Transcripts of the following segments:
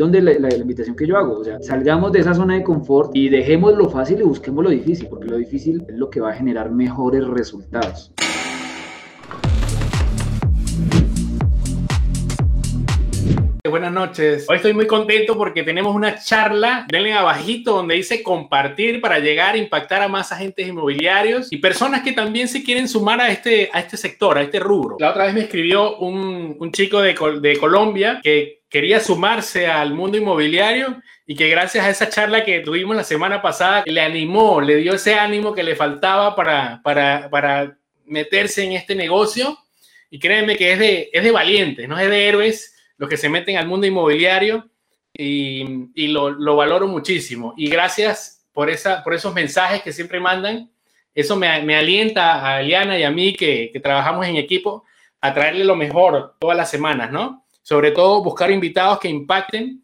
donde la, invitación que yo hago, o sea, salgamos de esa zona de confort y dejemos lo fácil y busquemos lo difícil, porque lo difícil es lo que va a generar mejores resultados. Buenas noches. Hoy estoy muy contento porque tenemos una charla, denle abajito, donde dice compartir para llegar a impactar a más agentes inmobiliarios y personas que también se quieren sumar a este, a este sector, a este rubro. La otra vez me escribió un, un chico de, de Colombia que quería sumarse al mundo inmobiliario y que gracias a esa charla que tuvimos la semana pasada le animó, le dio ese ánimo que le faltaba para, para, para meterse en este negocio. Y créanme que es de, es de valientes, no es de héroes los que se meten al mundo inmobiliario y, y lo, lo, valoro muchísimo. Y gracias por, esa, por esos mensajes que siempre mandan. Eso me, me alienta a Eliana y a mí que, que trabajamos en equipo a traerle lo mejor todas las semanas, ¿no? Sobre todo buscar invitados que impacten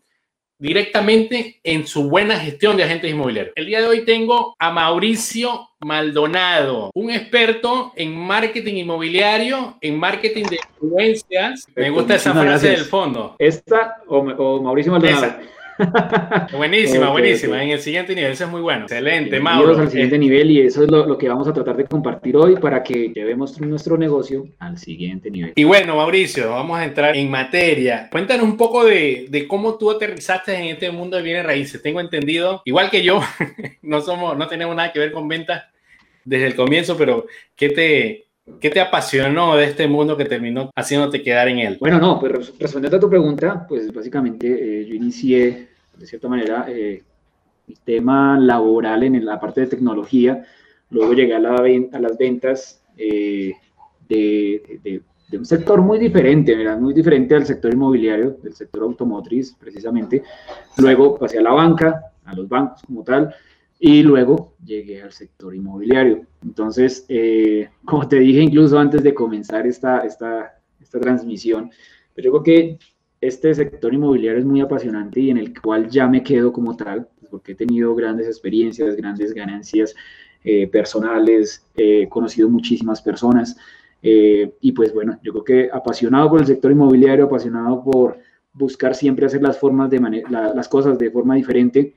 directamente en su buena gestión de agentes inmobiliarios. El día de hoy tengo a Mauricio Maldonado, un experto en marketing inmobiliario, en marketing de influencias. Me gusta esa frase del fondo. ¿Esta o, o Mauricio Maldonado? Esa. buenísima, buenísima. En el siguiente nivel, eso es muy bueno. Excelente, Mauro. al siguiente nivel y eso es lo, lo, que vamos a tratar de compartir hoy para que llevemos nuestro negocio al siguiente nivel. Y bueno, Mauricio, vamos a entrar en materia. Cuéntanos un poco de, de cómo tú aterrizaste en este mundo de bienes raíces. Tengo entendido, igual que yo, no somos, no tenemos nada que ver con ventas desde el comienzo, pero ¿qué te, ¿Qué te apasionó de este mundo que terminó haciéndote quedar en él? Bueno, no, pues respondiendo a tu pregunta, pues básicamente eh, yo inicié, de cierta manera, eh, el tema laboral en la parte de tecnología, luego llegué a, la, a las ventas eh, de, de, de, un sector muy diferente, ¿verdad? muy diferente al sector inmobiliario, del sector automotriz precisamente, luego pasé a la banca, a los bancos como tal, y luego llegué al sector inmobiliario. Entonces, eh, como te dije incluso antes de comenzar esta, esta, esta transmisión, pues yo creo que este sector inmobiliario es muy apasionante y en el cual ya me quedo como tal, pues, porque he tenido grandes experiencias, grandes ganancias eh, personales, eh, conocido muchísimas personas y pues bueno, yo creo que apasionado por el sector inmobiliario, apasionado por buscar siempre hacer las, formas de la, las cosas de forma diferente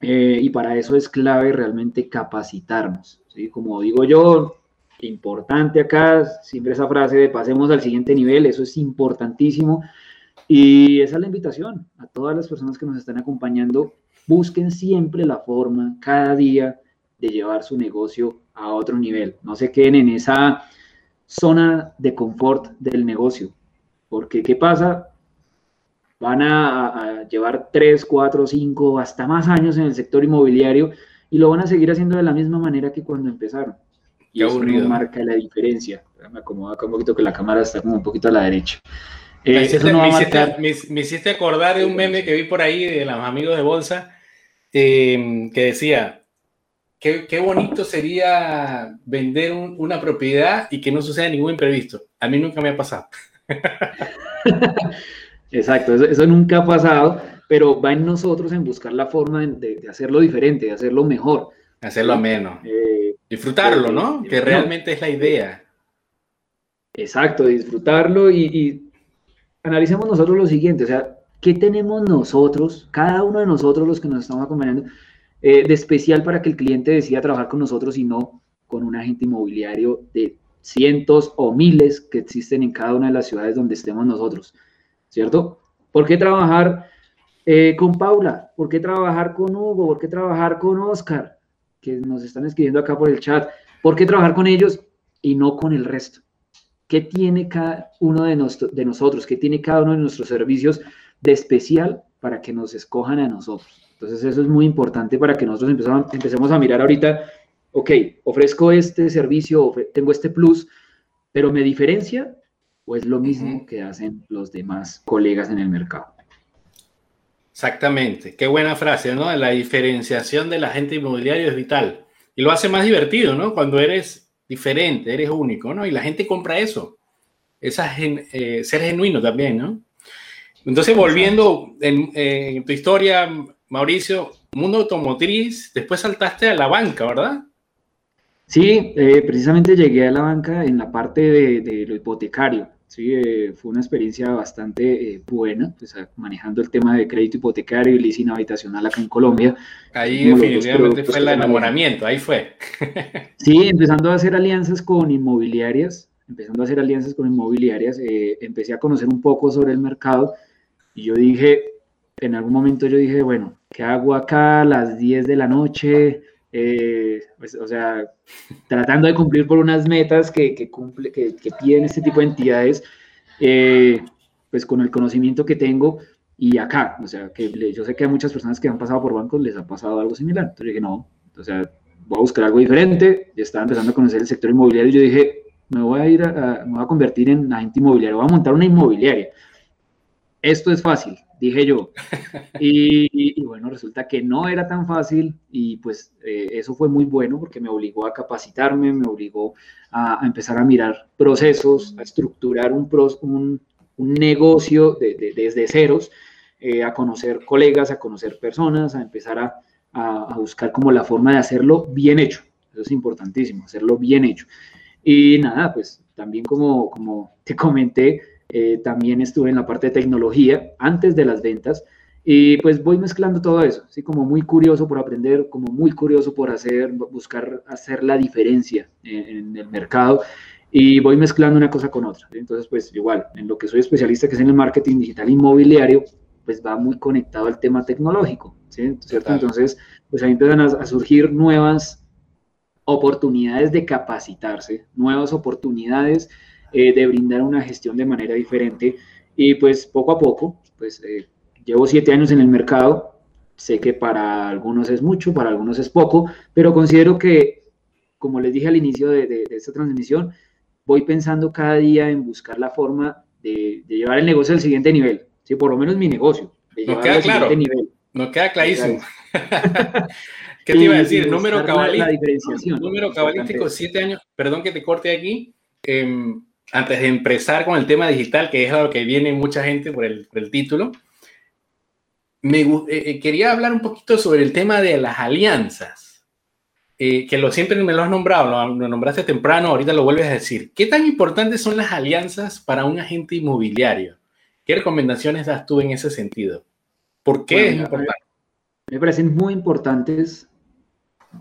eh, y para eso es clave realmente capacitarnos. ¿sí? Como digo yo, importante acá, siempre esa frase de pasemos al siguiente nivel, eso es importantísimo. Y esa es la invitación a todas las personas que nos están acompañando. Busquen siempre la forma, cada día, de llevar su negocio a otro nivel. No se queden en esa zona de confort del negocio. Porque, ¿qué pasa? Van a, a, llevar 3, 4, 5, hasta más años en el sector inmobiliario y lo van a seguir haciendo de la misma manera que cuando empezaron. Y Qué eso aburrido. No marca la diferencia. Me acomodo acá un poquito que la cámara está como un poquito a la derecha. Eh, me, hiciste, no me, hiciste, me, me, hiciste, acordar de un meme que vi por ahí de los amigos de Bolsa eh, que decía, qué, qué, bonito sería vender un, una propiedad y que no suceda ningún imprevisto. A mí nunca me ha pasado. Exacto, eso, eso, nunca ha pasado, pero va en nosotros en buscar la forma de, de hacerlo diferente, de hacerlo mejor. Hacerlo ameno. Eh, disfrutarlo, ¿no? Que realmente es la idea. Exacto, disfrutarlo y, y analicemos nosotros lo siguiente, o sea, ¿qué tenemos nosotros, cada uno de nosotros los que nos estamos acompañando, eh, de especial para que el cliente decida trabajar con nosotros y no con un agente inmobiliario de cientos o miles que existen en cada una de las ciudades donde estemos nosotros? ¿Cierto? ¿Por qué trabajar eh, con Paula? ¿Por qué trabajar con Hugo? ¿Por qué trabajar con Oscar? Que nos están escribiendo acá por el chat. ¿Por qué trabajar con ellos y no con el resto? ¿Qué tiene cada uno de, nos, de nosotros? ¿Qué tiene cada uno de nuestros servicios de especial para que nos escojan a nosotros? Entonces eso es muy importante para que nosotros empecemos a mirar ahorita, ok, ofrezco este servicio, tengo este plus, pero me diferencia o es lo mismo uh -huh. que hacen los demás colegas en el mercado. Exactamente, qué buena frase, ¿no? La diferenciación del agente inmobiliario es vital y lo hace más divertido, ¿no? Cuando eres diferente, eres único, ¿no? Y la gente compra eso, esa eh, ser genuino también, ¿no? Entonces, volviendo en, eh, en tu historia, Mauricio, mundo automotriz, después saltaste a la banca, ¿verdad? Sí, eh, precisamente llegué a la banca en la parte de, de, lo hipotecario. Sí, eh, fue una experiencia bastante eh, buena, pues, manejando el tema de crédito hipotecario y leasing habitacional acá en Colombia. Ahí definitivamente fue el enamoramiento, ahí fue. sí, empezando a hacer alianzas con inmobiliarias, empezando a hacer alianzas con inmobiliarias, eh, empecé a conocer un poco sobre el mercado y yo dije, en algún momento yo dije, bueno, ¿qué hago acá a las 10 de la noche? Eh, pues, o sea, tratando de cumplir por unas metas que, que, cumple, que, que piden este tipo de entidades, eh, pues con el conocimiento que tengo y acá, o sea, que yo sé que a muchas personas que han pasado por bancos les ha pasado algo similar, entonces dije, no, o sea, voy a buscar algo diferente, estaba empezando a conocer el sector inmobiliario y yo dije, me voy a ir a, me voy a convertir en agente inmobiliario, voy a montar una inmobiliaria. Esto es fácil, dije yo. Y, bueno, resulta que no era tan fácil y pues eh, eso fue muy bueno porque me obligó a capacitarme, me obligó a, empezar a mirar procesos, a estructurar un, un, un negocio desde ceros, eh, a conocer colegas, a conocer personas, a empezar a, a buscar como la forma de hacerlo bien hecho. Eso es importantísimo, hacerlo bien hecho. Y nada, pues también como, como te comenté, eh, también estuve en la parte de tecnología antes de las ventas y pues voy mezclando todo eso, así como muy curioso por aprender, como muy curioso por hacer, buscar hacer la diferencia en, el mercado y voy mezclando una cosa con otra. Entonces, pues igual, en lo que soy especialista, que es en el marketing digital inmobiliario, pues va muy conectado al tema tecnológico, ¿sí? ¿cierto? Entonces, pues ahí empiezan a surgir nuevas oportunidades de capacitarse, nuevas oportunidades eh, de brindar una gestión de manera diferente. Y pues poco a poco, pues eh, llevo siete años en el mercado, sé que para algunos es mucho, para algunos es poco, pero considero que, como les dije al inicio de, esta transmisión, voy pensando cada día en buscar la forma de, llevar el negocio al siguiente nivel, ¿sí? por lo menos mi negocio. Nos queda claro. Nivel. Nos queda clarísimo. ¿Qué te iba a decir? número cabalístico. número cabalístico, siete años. Perdón que te corte aquí. Em, antes de empezar con el tema digital, que es a lo que viene mucha gente por el, título, me eh, eh, quería hablar un poquito sobre el tema de las alianzas, eh, que lo siempre me lo has nombrado, lo, lo, nombraste temprano, ahorita lo vuelves a decir. ¿Qué tan importantes son las alianzas para un agente inmobiliario? ¿Qué recomendaciones das tú en ese sentido? ¿Por qué es importante? Me parecen muy importantes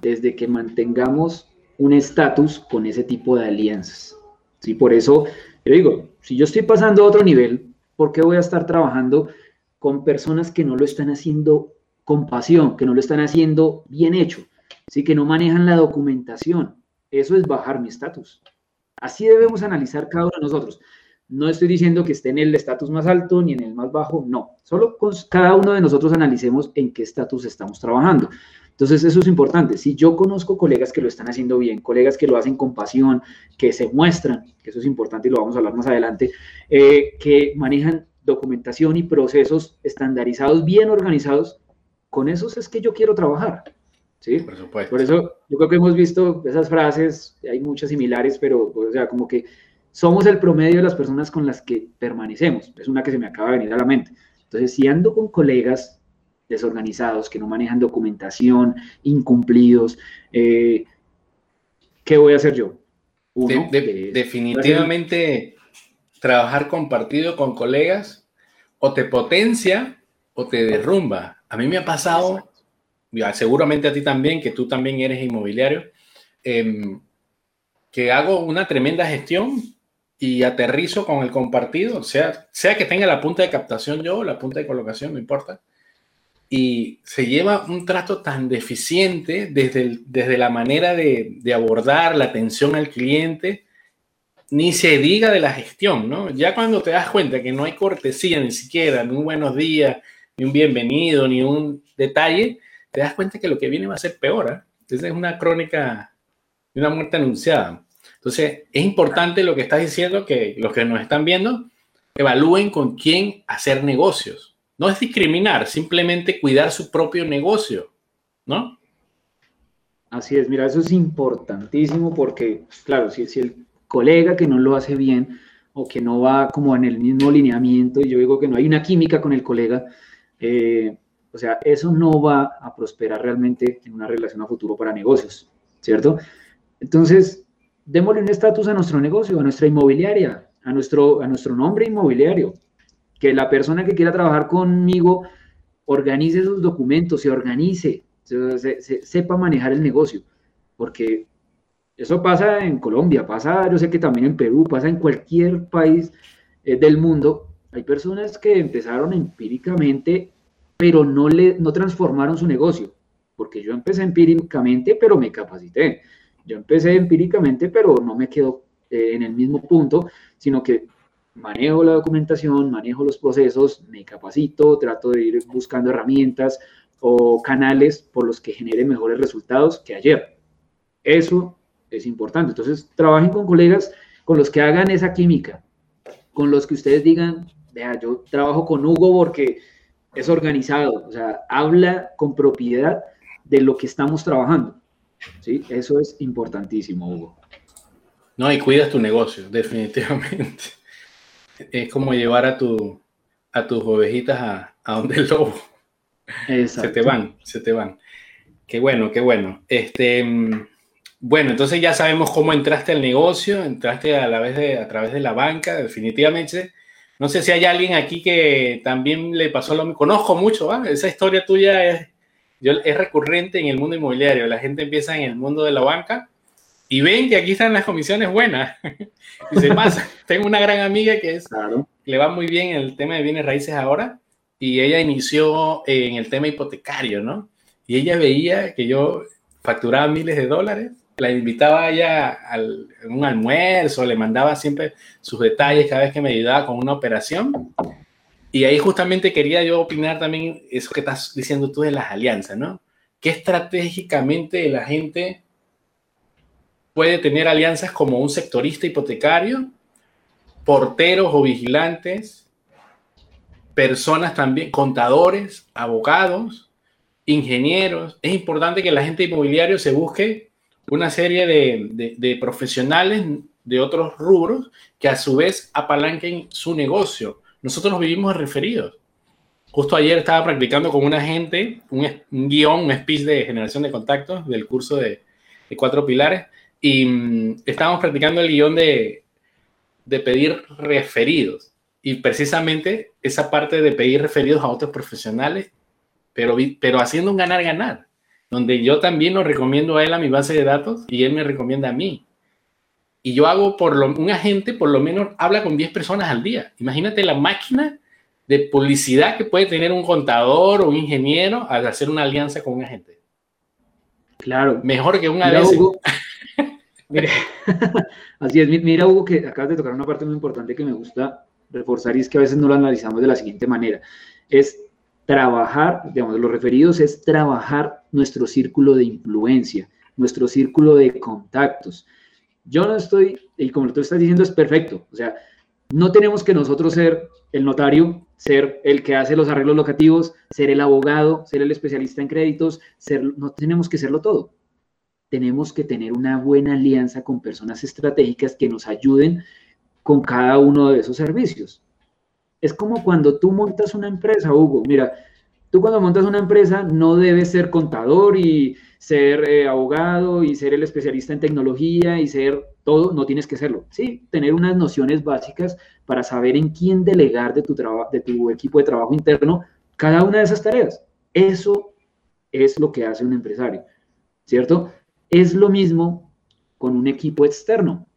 desde que mantengamos un estatus con ese tipo de alianzas. ¿Sí? Por eso, yo digo, si yo estoy pasando a otro nivel, ¿por qué voy a estar trabajando con personas que no lo están haciendo con pasión, que no lo están haciendo bien hecho, ¿sí? que no manejan la documentación? Eso es bajar mi estatus. Así debemos analizar cada uno de nosotros. No estoy diciendo que esté en el estatus más alto ni en el más bajo, no. Solo cada uno de nosotros analicemos en qué estatus estamos trabajando. Entonces, eso es importante. Si yo conozco colegas que lo están haciendo bien, colegas que lo hacen con pasión, que se muestran, que eso es importante y lo vamos a hablar más adelante, eh, que manejan documentación y procesos estandarizados, bien organizados, con esos es que yo quiero trabajar. ¿sí? Por supuesto. Por eso yo creo que hemos visto esas frases, hay muchas similares, pero, o sea, como que somos el promedio de las personas con las que permanecemos. Es una que se me acaba de venir a la mente. Entonces, si ando con colegas desorganizados, que no manejan documentación, incumplidos. Eh, ¿Qué voy a hacer yo? definitivamente, trabajar compartido con colegas o te potencia o te derrumba. A mí me ha pasado, seguramente a ti también, que tú también eres inmobiliario, em, que hago una tremenda gestión y aterrizo con el compartido, sea, sea que tenga la punta de captación yo o la punta de colocación, no importa y se lleva un trato tan deficiente desde, desde la manera de, abordar la atención al cliente, ni se diga de la gestión, ¿no? Ya cuando te das cuenta que no hay cortesía ni siquiera, ni un buenos días, ni un bienvenido, ni un detalle, te das cuenta que lo que viene va a ser peor. ¿eh? Entonces es una crónica de una muerte anunciada. Entonces es importante lo que estás diciendo, que los que nos están viendo evalúen con quién hacer negocios no es discriminar, simplemente cuidar su propio negocio, ¿no? Así es, mira, eso es importantísimo porque, claro, si, el colega que no lo hace bien o que no va como en el mismo lineamiento, y yo digo que no hay una química con el colega, eh, o sea, eso no va a prosperar realmente en una relación a futuro para negocios, ¿cierto? Entonces, démosle un estatus a nuestro negocio, a nuestra inmobiliaria, a nuestro, a nuestro nombre inmobiliario. Que la persona que quiera trabajar conmigo organice sus documentos, se organice, sepa manejar el negocio, porque eso pasa en Colombia, pasa, yo sé que también en Perú, pasa en cualquier país eh, del mundo. Hay personas que empezaron empíricamente, pero no, le, no transformaron su negocio, porque yo empecé empíricamente, pero me capacité. Yo empecé empíricamente, pero no me quedo eh, en el mismo punto, sino que manejo la documentación, manejo los procesos, me capacito, trato de ir buscando herramientas o canales por los que genere mejores resultados que ayer. Eso es importante. Entonces, trabajen con colegas con los que hagan esa química, con los que ustedes digan, vea, yo trabajo con Hugo porque es organizado, o sea, habla con propiedad de lo que estamos trabajando. ¿sí? Eso es importantísimo, Hugo. No, y cuidas tu negocio, definitivamente. Es como llevar a, tu, a tus ovejitas a, a donde el lobo. Se te van, se te van. Qué bueno, qué bueno. Este, bueno, entonces ya sabemos cómo entraste al negocio, entraste a, la vez de, a través de la banca, definitivamente. No sé si hay alguien aquí que también le pasó lo mismo. Conozco mucho, esa historia tuya es, yo, es recurrente en el mundo inmobiliario. La gente empieza en el mundo de la banca y ven que aquí están las comisiones buenas. y se pasa. Tengo una gran amiga que es, le va muy bien en el tema de bienes raíces ahora y ella inició en el tema hipotecario, ¿no? Y ella veía que yo facturaba miles de dólares la invitaba allá a un almuerzo, le mandaba siempre sus detalles cada vez que me ayudaba con una operación. Y ahí justamente quería yo opinar también eso que estás diciendo tú de las alianzas, ¿no? ¿Qué estratégicamente la gente puede tener alianzas como un sectorista hipotecario, porteros o vigilantes, personas también, contadores, abogados, ingenieros? Es importante que la gente inmobiliario se busque una serie de, profesionales de otros rubros que a su vez apalanquen su negocio. Nosotros nos vivimos referidos. Justo ayer estaba practicando con una gente un, guion, un speech de generación de contactos del curso de, cuatro pilares y mm, estábamos practicando el guion de, de pedir referidos. Y precisamente esa parte de pedir referidos a otros profesionales, pero, pero haciendo un ganar-ganar donde yo también lo recomiendo a él a mi base de datos y él me recomienda a mí. Y yo hago por lo, un agente por lo menos habla con 10 personas al día. Imagínate la máquina de publicidad que puede tener un contador o un ingeniero al hacer una alianza con un agente. Claro. Mejor que un mira, Hugo, así es, mira Hugo que acabas de tocar una parte muy importante que me gusta reforzar y es que a veces no lo analizamos de la siguiente manera. Es trabajar, digamos, los referidos es trabajar nuestro círculo de influencia, nuestro círculo de contactos. Yo no estoy, y como tú estás diciendo, es perfecto. O sea, no tenemos que nosotros ser el notario, ser el que hace los arreglos locativos, ser el abogado, ser el especialista en créditos, ser, no tenemos que serlo todo. Tenemos que tener una buena alianza con personas estratégicas que nos ayuden con cada uno de esos servicios. Es como cuando tú montas una empresa, Hugo. Mira, tú cuando montas una empresa no debes ser contador y ser eh, abogado y ser el especialista en tecnología y ser todo, no tienes que serlo. Sí, tener unas nociones básicas para saber en quién delegar de tu, de tu equipo de trabajo interno cada una de esas tareas. Eso es lo que hace un empresario, ¿cierto? Es lo mismo con un equipo externo,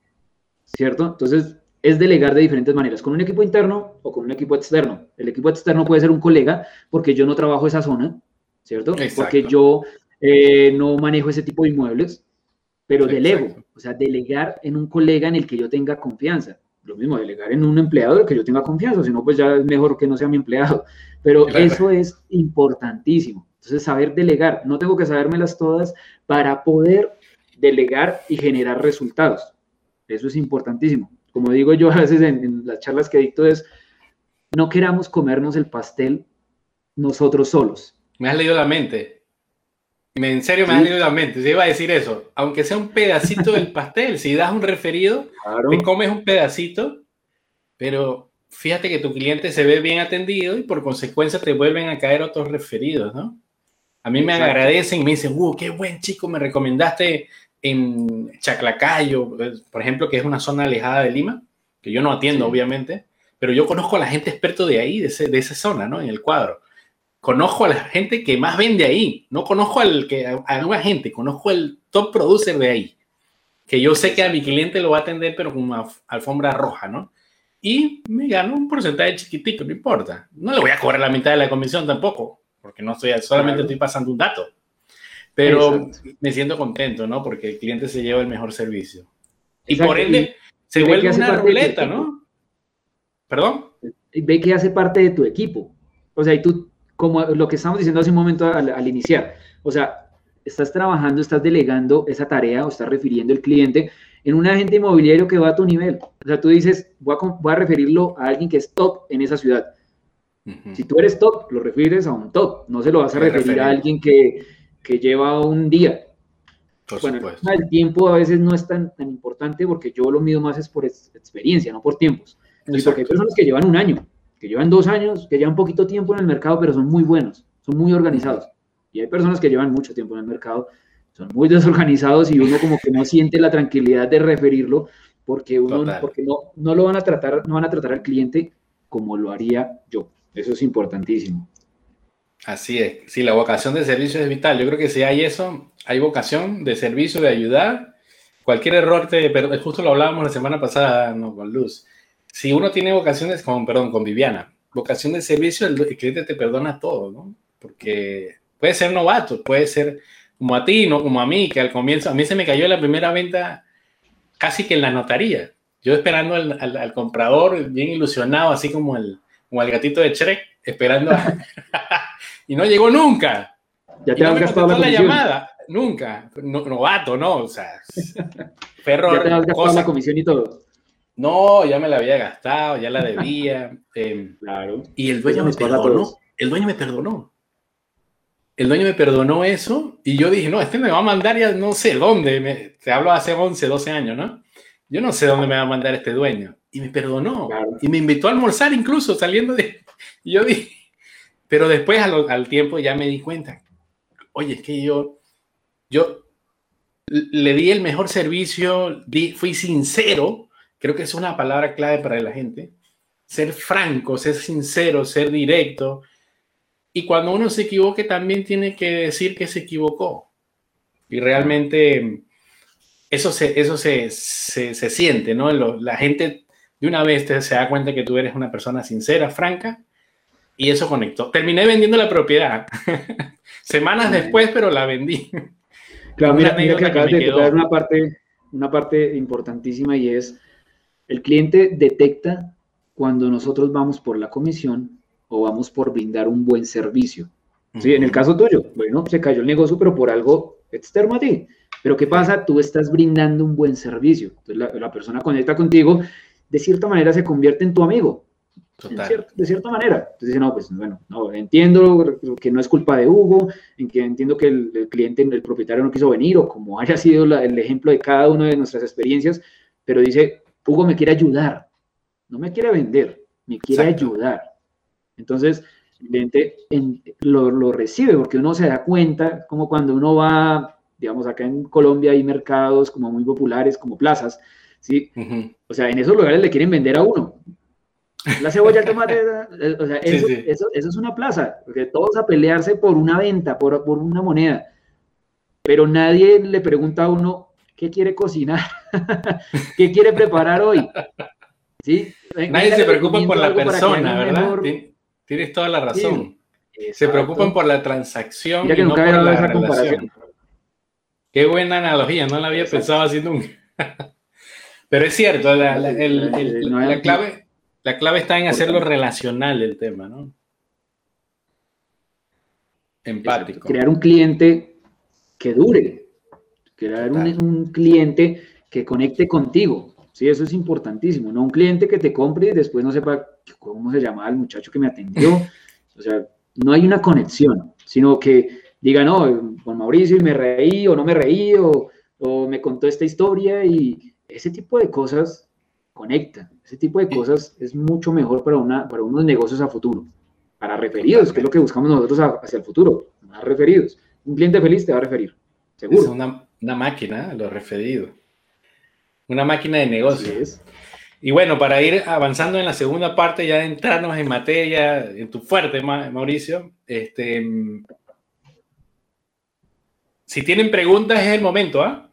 ¿cierto? Entonces, es delegar de diferentes maneras, con un equipo interno o con un equipo externo. El equipo externo puede ser un colega porque yo no trabajo esa zona, ¿cierto? Porque yo eh, no manejo ese tipo de inmuebles, pero delego, o sea, delegar en un colega en el que yo tenga confianza. Lo mismo, delegar en un empleado en el que yo tenga confianza, si no, pues ya es mejor que no sea mi empleado. Pero eso es importantísimo. Entonces, saber delegar, no tengo que sabérmelas todas para poder delegar y generar resultados. Eso es importantísimo como digo yo a veces en, las charlas que dicto, es no queramos comernos el pastel nosotros solos. Me has leído la mente. En serio, me has leído la mente. Se iba a decir eso. Aunque sea un pedacito del pastel, si das un referido, te comes un pedacito, pero fíjate que tu cliente se ve bien atendido y por consecuencia te vuelven a caer otros referidos, ¿no? A mí me agradecen y me dicen, ¡uh, qué buen chico! Me recomendaste en Chaclacayo, por ejemplo, que es una zona alejada de Lima, que yo no atiendo, obviamente, pero yo conozco a la gente experto de ahí, de, de esa zona, ¿no? En el cuadro. Conozco a la gente que más vende ahí. No conozco al que, a, a gente, conozco al top producer de ahí. Que yo sé que a mi cliente lo va a atender, pero con una alfombra roja, ¿no? Y me gano un porcentaje chiquitico, no importa. No le voy a cobrar la mitad de la comisión tampoco, porque no estoy, solamente estoy pasando un dato. Pero me siento contento, ¿no? Porque el cliente se lleva el mejor servicio. Y por ende, se vuelve una ruleta, ¿no? ¿Perdón? Ve que hace parte de tu equipo. O sea, y tú, como lo que estamos diciendo hace un momento al, iniciar, o sea, estás trabajando, estás delegando esa tarea o estás refiriendo el cliente en un agente inmobiliario que va a tu nivel. O sea, tú dices, voy a, voy a referirlo a alguien que es top en esa ciudad. Si tú eres top, lo refieres a un top. No se lo vas a referir a alguien que, que, lleva un día. Por bueno, el tiempo a veces no es tan, tan importante porque yo lo mido más es por experiencia, no por tiempos porque hay personas que llevan un año, que llevan dos años, que llevan poquito tiempo en el mercado, pero son muy buenos, son muy organizados. Y hay personas que llevan mucho tiempo en el mercado, son muy desorganizados y uno como que no siente la tranquilidad de referirlo porque uno porque no, no lo van a tratar, no van a tratar al cliente como lo haría yo. Eso es importantísimo. Así es. Sí, la vocación de servicio es vital. Yo creo que si hay eso, hay vocación de servicio, de ayudar. Cualquier error te, pero justo lo hablábamos la semana pasada ¿no? con Luz si uno tiene vocaciones, con, perdón, con Viviana, vocación de servicio, el, cliente te perdona todo, ¿no? Porque puede ser novato, puede ser como a ti, no como a mí, que al comienzo, a mí se me cayó la primera venta casi que en la notaría. Yo esperando al, comprador, bien ilusionado, así como el, como el gatito de Shrek, esperando. y no llegó nunca. Ya te has gastado la, llamada. Nunca. novato, ¿no? O sea, perro. Ya te has gastado la comisión y todo. No, ya me la había gastado, ya la debía. Em, claro. Y el dueño me perdonó. El dueño me perdonó. El dueño me perdonó eso y yo dije, no, este me va a mandar ya no sé dónde. te hablo hace 11, 12 años, ¿no? Yo no sé dónde me va a mandar este dueño. Y me perdonó. Y me invitó a almorzar incluso saliendo de... Yo dije, pero después al, al tiempo ya me di cuenta. Oye, es que yo, yo le di el mejor servicio, di, fui sincero Creo que es una palabra clave para la gente. Ser franco, ser sincero, ser directo. Y cuando uno se equivoque, también tiene que decir que se equivocó. Y realmente eso se, eso se, se, siente, ¿no? la gente de una vez te, se da cuenta que tú eres una persona sincera, franca, y eso conectó. Terminé vendiendo la propiedad. Semanas después, pero la vendí. Claro, mira, mira que acabas de tocar una parte, una parte importantísima y es el cliente detecta cuando nosotros vamos por la comisión o vamos por brindar un buen servicio. ¿Sí? En el caso tuyo, bueno, se cayó el negocio, pero por algo externo a ti. Pero ¿qué pasa? Tú estás brindando un buen servicio. Entonces la, persona conecta contigo, de cierta manera se convierte en tu amigo. de cierta manera. Entonces no, pues bueno, no, entiendo que no es culpa de Hugo, en que entiendo que el, cliente, el propietario no quiso venir, o como haya sido el ejemplo de cada una de nuestras experiencias, pero dice, Hugo me quiere ayudar, no me quiere vender, me quiere ayudar. Entonces, el cliente lo, recibe porque uno se da cuenta, como cuando uno va, digamos, acá en Colombia hay mercados como muy populares, como plazas, ¿sí? O sea, en esos lugares le quieren vender a uno. La cebolla, el tomate, eh, o sea, eso, es una plaza, porque todos a pelearse por una venta, por, por una moneda. Pero nadie le pregunta a uno, ¿qué quiere cocinar? ¿Qué quiere preparar hoy? ¿Sí? Nadie se preocupa por la persona, ¿verdad? Tienes toda la razón. se preocupan por la transacción y no por la relación. Qué buena analogía, no la había pensado así nunca. Pero es cierto, la, clave, la clave está en hacerlo relacional el tema, ¿no? Empático. Crear un cliente que dure, crear un, cliente que conecte contigo. Sí, eso es importantísimo. No un cliente que te compre y después no sepa cómo se llamaba el muchacho que me atendió. O sea, no hay una conexión, sino que diga, no, con Mauricio y me reí o no me reí o, o me contó esta historia y ese tipo de cosas conectan. Ese tipo de cosas es mucho mejor para, una, para unos negocios a futuro. Para referidos, que es lo que buscamos nosotros hacia el futuro. Más referidos. Un cliente feliz te va a referir. Seguro. una, máquina, lo referido. Una máquina de negocios. Y bueno, para ir avanzando en la segunda parte, ya de entrarnos en materia, en tu fuerte, Mauricio, este, si tienen preguntas es el momento, ¿ah?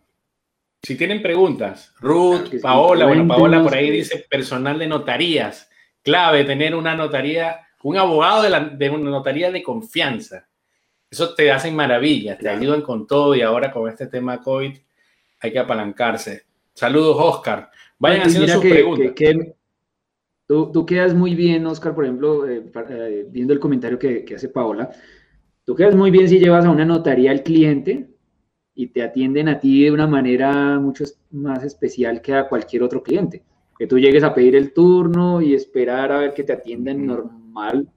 Si tienen preguntas, Ruth, Paola, bueno, Paola por ahí dice personal de notarías, clave tener una notaría, un abogado de, la, de una notaría de confianza. Eso te hacen maravillas, te ayudan con todo y ahora con este tema COVID hay que apalancarse. Saludos, Oscar. Vayan haciendo sus preguntas. tú, quedas muy bien, Oscar, por ejemplo, eh, eh, viendo el comentario que, hace Paola. Tú quedas muy bien si llevas a una notaría al cliente y te atienden a ti de una manera mucho más especial que a cualquier otro cliente. Que tú llegues a pedir el turno y esperar a ver que te atiendan normal,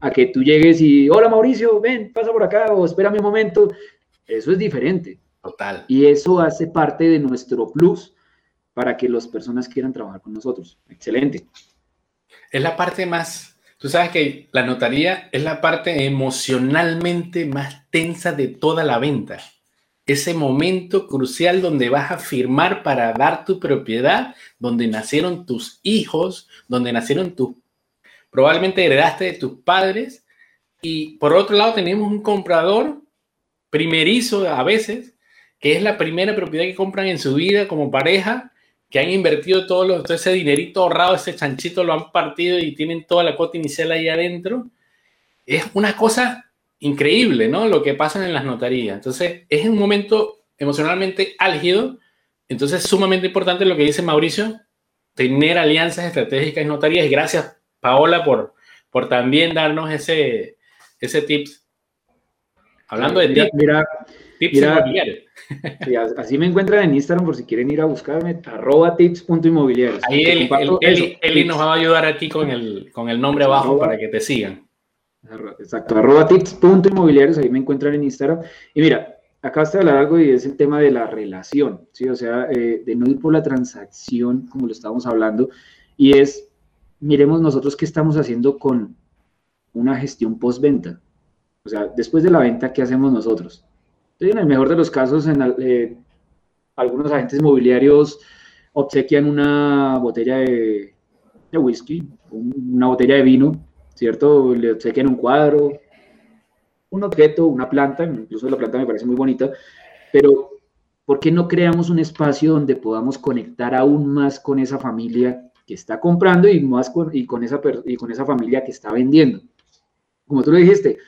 a que tú llegues y, hola Mauricio, ven, pasa por acá o espérame un momento. Eso es diferente. Total. Y eso hace parte de nuestro plus para que las personas quieran trabajar con nosotros. Excelente. Es la parte más, tú sabes que la notaría es la parte emocionalmente más tensa de toda la venta. Ese momento crucial donde vas a firmar para dar tu propiedad, donde nacieron tus hijos, donde nacieron tus, probablemente heredaste de tus padres. Y por otro lado tenemos un comprador primerizo a veces, que es la primera propiedad que compran en su vida como pareja que han invertido todo, ese dinerito ahorrado, ese chanchito lo han partido y tienen toda la cuota inicial ahí adentro. Es una cosa increíble, ¿no? Lo que pasa en las notarías. Entonces, es un momento emocionalmente álgido. Entonces, es sumamente importante lo que dice Mauricio, tener alianzas estratégicas en notarías. Gracias, Paola, por, por también darnos ese, ese tips. Hablando de tips, mira, tips así me encuentran en Instagram por si quieren ir a buscarme, arroba tips.inmobiliarios. Ahí Eli, nos va a ayudar aquí con el, con el nombre abajo para que te sigan. Exacto, arroba tips.inmobiliarios, ahí me encuentran en Instagram. Y mira, acá está hablar algo y es el tema de la relación, ¿sí? O sea, eh, de no ir por la transacción, como lo estábamos hablando, y es, miremos nosotros qué estamos haciendo con una gestión postventa. O sea, después de la venta, ¿qué hacemos nosotros? en el mejor de los casos, en, eh, algunos agentes inmobiliarios obsequian una botella de, whisky, una botella de vino, ¿cierto? Le obsequian un cuadro, un objeto, una planta, incluso la planta me parece muy bonita, pero ¿por qué no creamos un espacio donde podamos conectar aún más con esa familia que está comprando y más con, y con, esa, y con esa familia que está vendiendo? Como tú lo dijiste,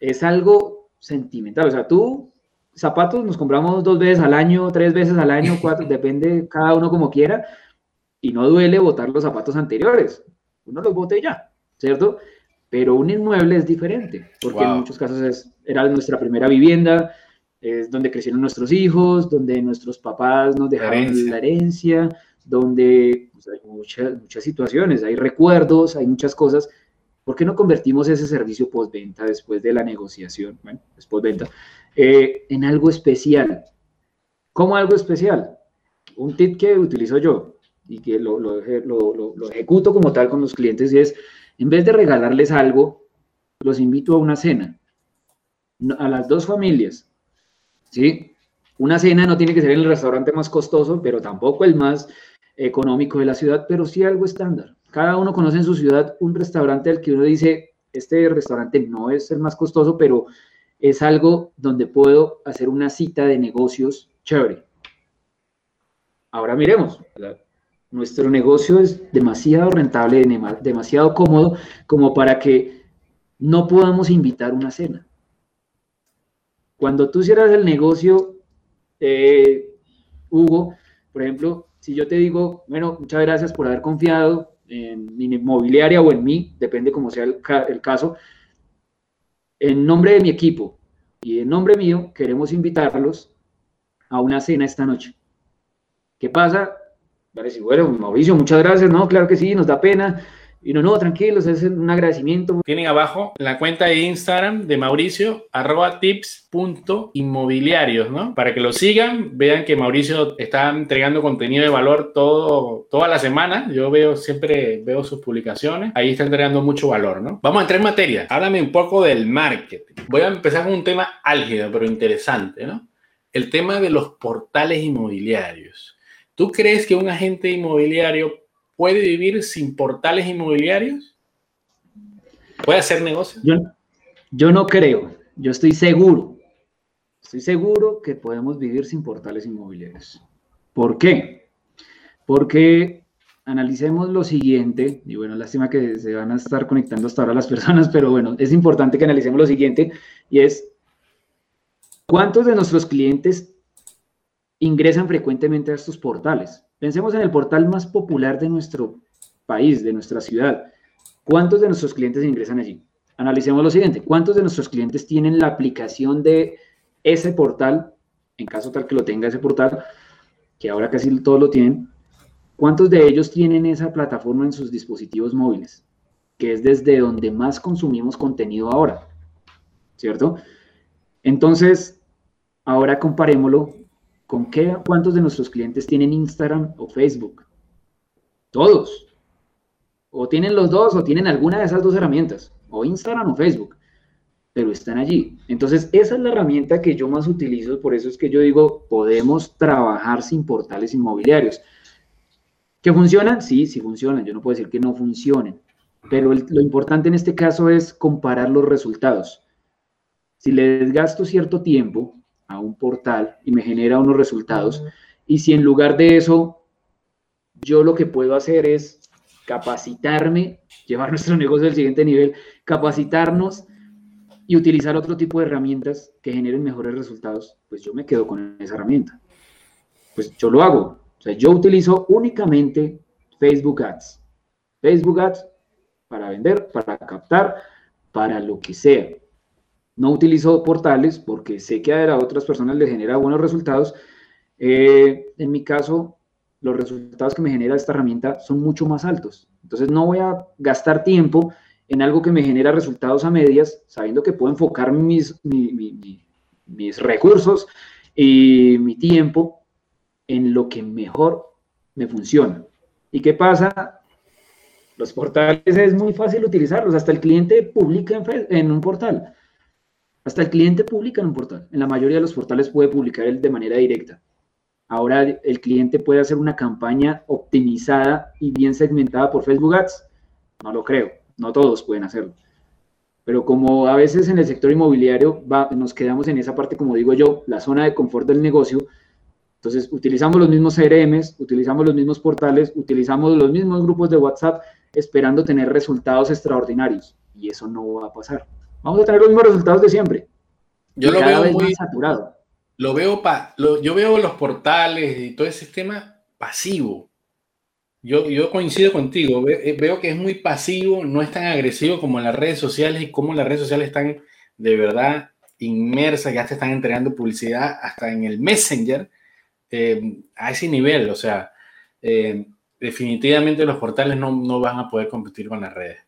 es algo sentimental. O sea, tú, zapatos nos compramos dos veces al año, tres veces al año, cuatro, depende cada uno como quiera, y no duele botar los zapatos anteriores. Uno los bote ya, ¿cierto? Pero un inmueble es diferente, porque en muchos casos es, era nuestra primera vivienda, es donde crecieron nuestros hijos, donde nuestros papás nos dejaron la herencia, donde pues, hay muchas, muchas situaciones, hay recuerdos, hay muchas cosas ¿Por qué no convertimos ese servicio postventa después de la negociación, bueno, después venta, eh, en algo especial? ¿Cómo algo especial? Un tip que utilizo yo y que lo, lo, lo, ejecuto como tal con los clientes y es, en vez de regalarles algo, los invito a una cena. A las dos familias, ¿sí? Una cena no tiene que ser en el restaurante más costoso, pero tampoco el más económico de la ciudad, pero sí algo estándar. Cada uno conoce en su ciudad un restaurante al que uno dice, este restaurante no es el más costoso, pero es algo donde puedo hacer una cita de negocios chévere. Ahora miremos, nuestro negocio es demasiado rentable, demasiado cómodo como para que no podamos invitar una cena. Cuando tú cierras el negocio, eh, Hugo, por ejemplo, si yo te digo, bueno, muchas gracias por haber confiado, en mi inmobiliaria o en mí, depende como sea el, caso, en nombre de mi equipo y en nombre mío, queremos invitarlos a una cena esta noche. ¿Qué pasa? Vale, si bueno, Mauricio, muchas gracias, no, claro que sí, nos da pena, y no, no, tranquilos, es un agradecimiento. Tienen abajo la cuenta de Instagram de Mauricio, arroba tips.inmobiliarios, ¿no? Para que lo sigan, vean que Mauricio está entregando contenido de valor todo, toda la semana. Yo veo, siempre veo sus publicaciones. Ahí está entregando mucho valor, ¿no? Vamos a entrar en materia. Háblame un poco del marketing. Voy a empezar con un tema álgido, pero interesante, ¿no? El tema de los portales inmobiliarios. ¿Tú crees que un agente inmobiliario puede vivir sin portales inmobiliarios? ¿Puede hacer negocio? Yo, yo no creo, yo estoy seguro, estoy seguro que podemos vivir sin portales inmobiliarios. ¿Por qué? Porque analicemos lo siguiente, y bueno, lástima que se van a estar conectando hasta ahora las personas, pero bueno, es importante que analicemos lo siguiente, y es, ¿cuántos de nuestros clientes ingresan frecuentemente a estos portales? Pensemos en el portal más popular de nuestro país, de nuestra ciudad. ¿Cuántos de nuestros clientes ingresan allí? Analicemos lo siguiente, ¿cuántos de nuestros clientes tienen la aplicación de ese portal, en caso tal que lo tenga ese portal, que ahora casi todos lo tienen, ¿Cuántos de ellos tienen esa plataforma en sus dispositivos móviles? Que es desde donde más consumimos contenido ahora, ¿cierto? Entonces, ahora comparémoslo con qué, cuántos de nuestros clientes tienen Instagram o Facebook. Todos. O tienen los dos o tienen alguna de esas dos herramientas, o Instagram o Facebook, pero están allí. Entonces, esa es la herramienta que yo más utilizo, por eso es que yo digo, podemos trabajar sin portales inmobiliarios. ¿Que funcionan? Sí, sí funcionan. Yo no puedo decir que no funcionen. Pero lo importante en este caso es comparar los resultados. Si les gasto cierto tiempo a un portal y me genera unos resultados, y si en lugar de eso yo lo que puedo hacer es capacitarme, llevar nuestro negocio al siguiente nivel, capacitarnos y utilizar otro tipo de herramientas que generen mejores resultados, pues yo me quedo con esa herramienta. Pues yo lo hago, o sea, yo utilizo únicamente Facebook Ads. Facebook Ads para vender, para captar, para lo que sea. No utilizo portales porque sé que a otras personas les genera buenos resultados. Eh, en mi caso, los resultados que me genera esta herramienta son mucho más altos. Entonces no voy a gastar tiempo en algo que me genera resultados a medias, sabiendo que puedo enfocar mis, mis recursos y mi tiempo en lo que mejor me funciona. ¿Y qué pasa? Los portales es muy fácil utilizarlos. Hasta el cliente publica en, un portal. Hasta el cliente publica en un portal. En la mayoría de los portales puede publicar él de manera directa. Ahora el cliente puede hacer una campaña optimizada y bien segmentada por Facebook Ads. No lo creo. No todos pueden hacerlo. Pero como a veces en el sector inmobiliario nos quedamos en esa parte, como digo yo, la zona de confort del negocio, entonces, utilizamos los mismos CRMs, utilizamos los mismos portales, utilizamos los mismos grupos de WhatsApp, esperando tener resultados extraordinarios. Y eso no va a pasar. Vamos a tener los mismos resultados de siempre. Yo lo veo muy saturado. Lo veo pa, yo veo los portales y todo ese sistema pasivo. Yo, yo coincido contigo, eh, veo que es muy pasivo, no es tan agresivo como las redes sociales y como las redes sociales están de verdad inmersas, ya te están entregando publicidad hasta en el Messenger eh, a ese nivel. O sea, eh, definitivamente los portales no, van a poder competir con las redes.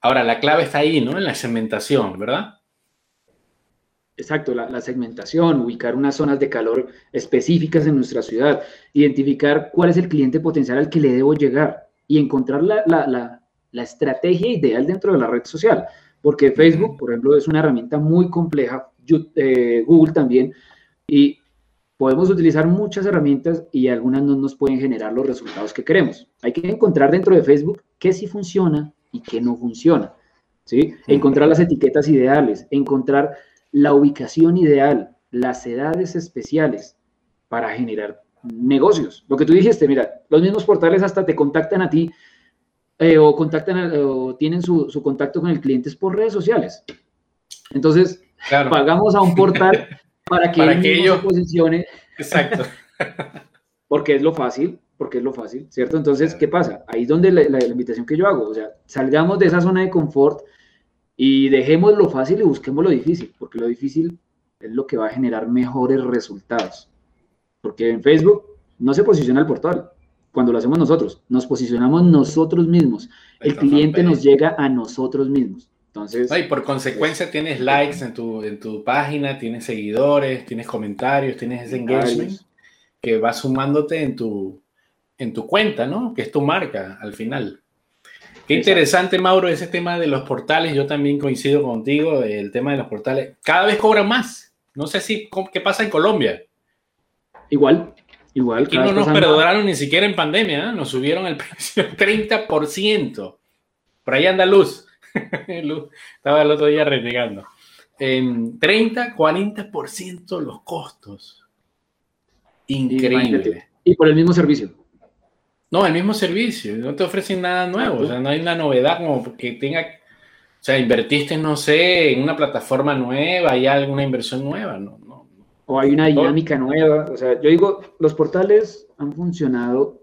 Ahora, la clave está ahí, ¿no? En la segmentación, ¿verdad? Exacto, la, segmentación, ubicar unas zonas de calor específicas en nuestra ciudad, identificar cuál es el cliente potencial al que le debo llegar y encontrar la, la estrategia ideal dentro de la red social. Porque Facebook, por ejemplo, es una herramienta muy compleja, eh, Google también, y podemos utilizar muchas herramientas y algunas no nos pueden generar los resultados que queremos. Hay que encontrar dentro de Facebook qué sí funciona y qué no funciona. ¿sí? Encontrar las etiquetas ideales, encontrar la ubicación ideal, las edades especiales para generar negocios. Lo que tú dijiste, mira, los mismos portales hasta te contactan a ti eh, o contactan o tienen su, contacto con el cliente por redes sociales. Entonces, pagamos a un portal para que, para que ellos se posicione. Exacto. porque es lo fácil, porque es lo fácil, ¿cierto? Entonces, ¿qué pasa? Ahí es donde la, invitación que yo hago, o sea, salgamos de esa zona de confort y dejemos lo fácil y busquemos lo difícil, porque lo difícil es lo que va a generar mejores resultados. Porque en Facebook no se posiciona el portal, cuando lo hacemos nosotros, nos posicionamos nosotros mismos. El cliente nos llega a nosotros mismos. Entonces, y por consecuencia tienes likes en tu, en tu página, tienes seguidores, tienes comentarios, tienes ese engagement que va sumándote en tu, en tu cuenta, ¿no? Que es tu marca al final. Qué interesante, Mauro, ese tema de los portales. Yo también coincido contigo, el tema de los portales. Cada vez cobran más. No sé si, ¿qué pasa en Colombia? Igual, Igual. Aquí no nos perdonaron ni siquiera en pandemia, ¿eh? nos subieron el precio 30%. Por ahí anda Luz. Luz estaba el otro día renegando. En 30, 40% los costos. Increíble. Y por el mismo servicio. No, el mismo servicio. No te ofrecen nada nuevo. O sea, no hay una novedad como que tenga. O sea, invertiste, no sé, en una plataforma nueva, hay alguna inversión nueva, ¿no? no, O hay una dinámica nueva. O sea, yo digo, los portales han funcionado,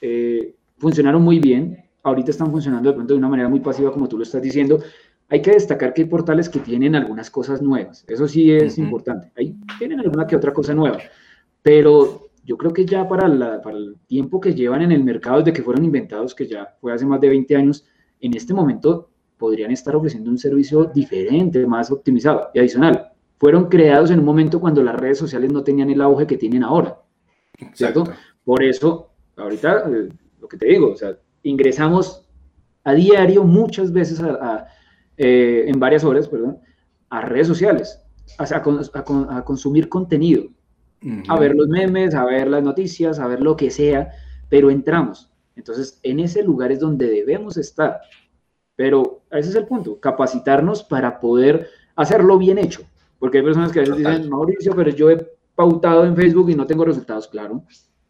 eh, funcionaron muy bien. Ahorita están funcionando de pronto de una manera muy pasiva, como tú lo estás diciendo. Hay que destacar que hay portales que tienen algunas cosas nuevas. Eso sí es importante. Ahí tienen alguna que otra cosa nueva. Pero yo creo que ya para, el tiempo que llevan en el mercado desde que fueron inventados, que ya fue hace más de 20 años, en este momento podrían estar ofreciendo un servicio diferente, más optimizado y adicional. Fueron creados en un momento cuando las redes sociales no tenían el auge que tienen ahora. ¿Cierto? Por eso, ahorita, eh, lo que te digo, o sea, ingresamos a diario muchas veces eh, en varias horas, perdón, a redes sociales, a consumir contenido a ver los memes, a ver las noticias, a ver lo que sea, pero entramos. Entonces, en ese lugar es donde debemos estar. Pero ese es el punto, capacitarnos para poder hacerlo bien hecho. Porque hay personas que a veces dicen, Mauricio, pero yo he pautado en Facebook y no tengo resultados, claro.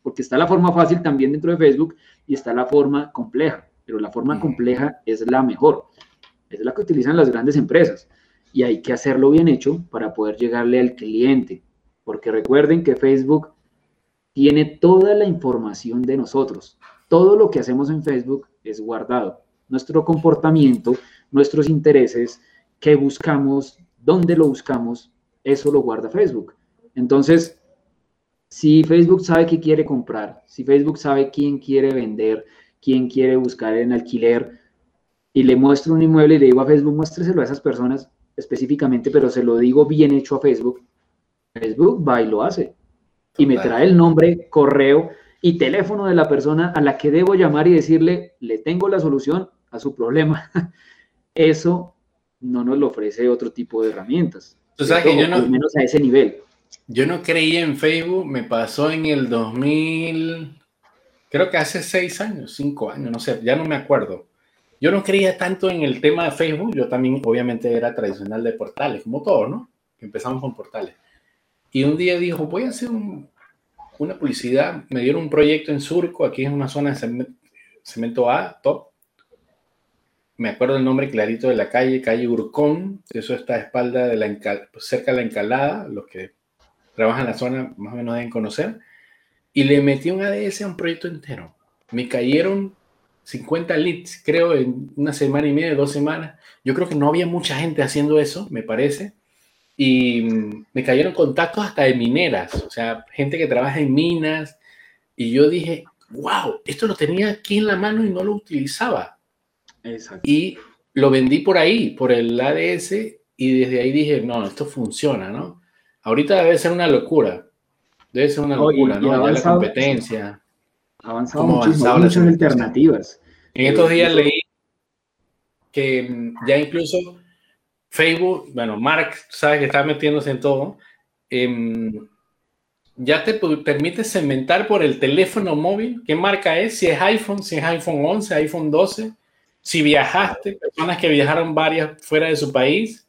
Porque está la forma fácil también dentro de Facebook y está la forma compleja. Pero la forma compleja es la mejor. Es la que utilizan las grandes empresas. Y hay que hacerlo bien hecho para poder llegarle al cliente porque recuerden que Facebook tiene toda la información de nosotros. Todo lo que hacemos en Facebook es guardado. Nuestro comportamiento, nuestros intereses, qué buscamos, dónde lo buscamos, eso lo guarda Facebook. Entonces, si Facebook sabe qué quiere comprar, si Facebook sabe quién quiere vender, quién quiere buscar en alquiler, y le muestro un inmueble y le digo a Facebook, muéstreselo a esas personas específicamente, pero se lo digo bien hecho a Facebook, Facebook va y lo hace. Y me trae el nombre, correo y teléfono de la persona a la que debo llamar y decirle, le tengo la solución a su problema. Eso no nos lo ofrece otro tipo de herramientas. O sea, que yo no, al menos a ese nivel. Yo no creía en Facebook, me pasó en el 2000, creo que hace seis años, cinco años, no sé, ya no me acuerdo. Yo no creía tanto en el tema de Facebook, yo también obviamente era tradicional de portales, como todo, ¿no? Empezamos con portales. Y un día dijo, voy a hacer una publicidad. Me dieron un proyecto en Surco, aquí en una zona de cemento, A, top. Me acuerdo el nombre clarito de la calle, calle Urcón. Eso está a espalda de la cerca de la encalada. Los que trabajan en la zona más o menos deben conocer. Y le metí un ADS a un proyecto entero. Me cayeron 50 leads, creo, en una semana y media, dos semanas. Yo creo que no había mucha gente haciendo eso, me parece y me cayeron contactos hasta de mineras, o sea, gente que trabaja en minas, y yo dije, wow, esto lo tenía aquí en la mano y no lo utilizaba. Y lo vendí por ahí, por el ADS, y desde ahí dije, no, esto funciona, ¿no? Ahorita debe ser una locura, debe ser una locura, ¿no? la competencia. Avanzado muchísimo, muchas alternativas. En estos días eh, leí que ya incluso Facebook, bueno, Mark, sabes que está metiéndose en todo, em, ya te permite cementar por el teléfono móvil qué marca es, si es iPhone, si es iPhone 11, iPhone 12, si viajaste, personas que viajaron varias fuera de su país,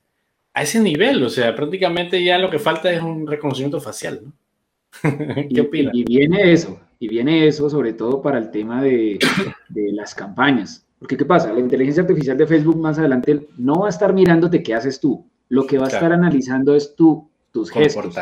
a ese nivel, o sea, prácticamente ya lo que falta es un reconocimiento facial, ¿no? ¿Qué opinas? Y, viene eso, y viene eso sobre todo para el tema de, de las campañas. Porque, ¿qué pasa? La inteligencia artificial de Facebook más adelante no va a estar mirándote qué haces tú. Lo que va a estar analizando es tu, tus gestos.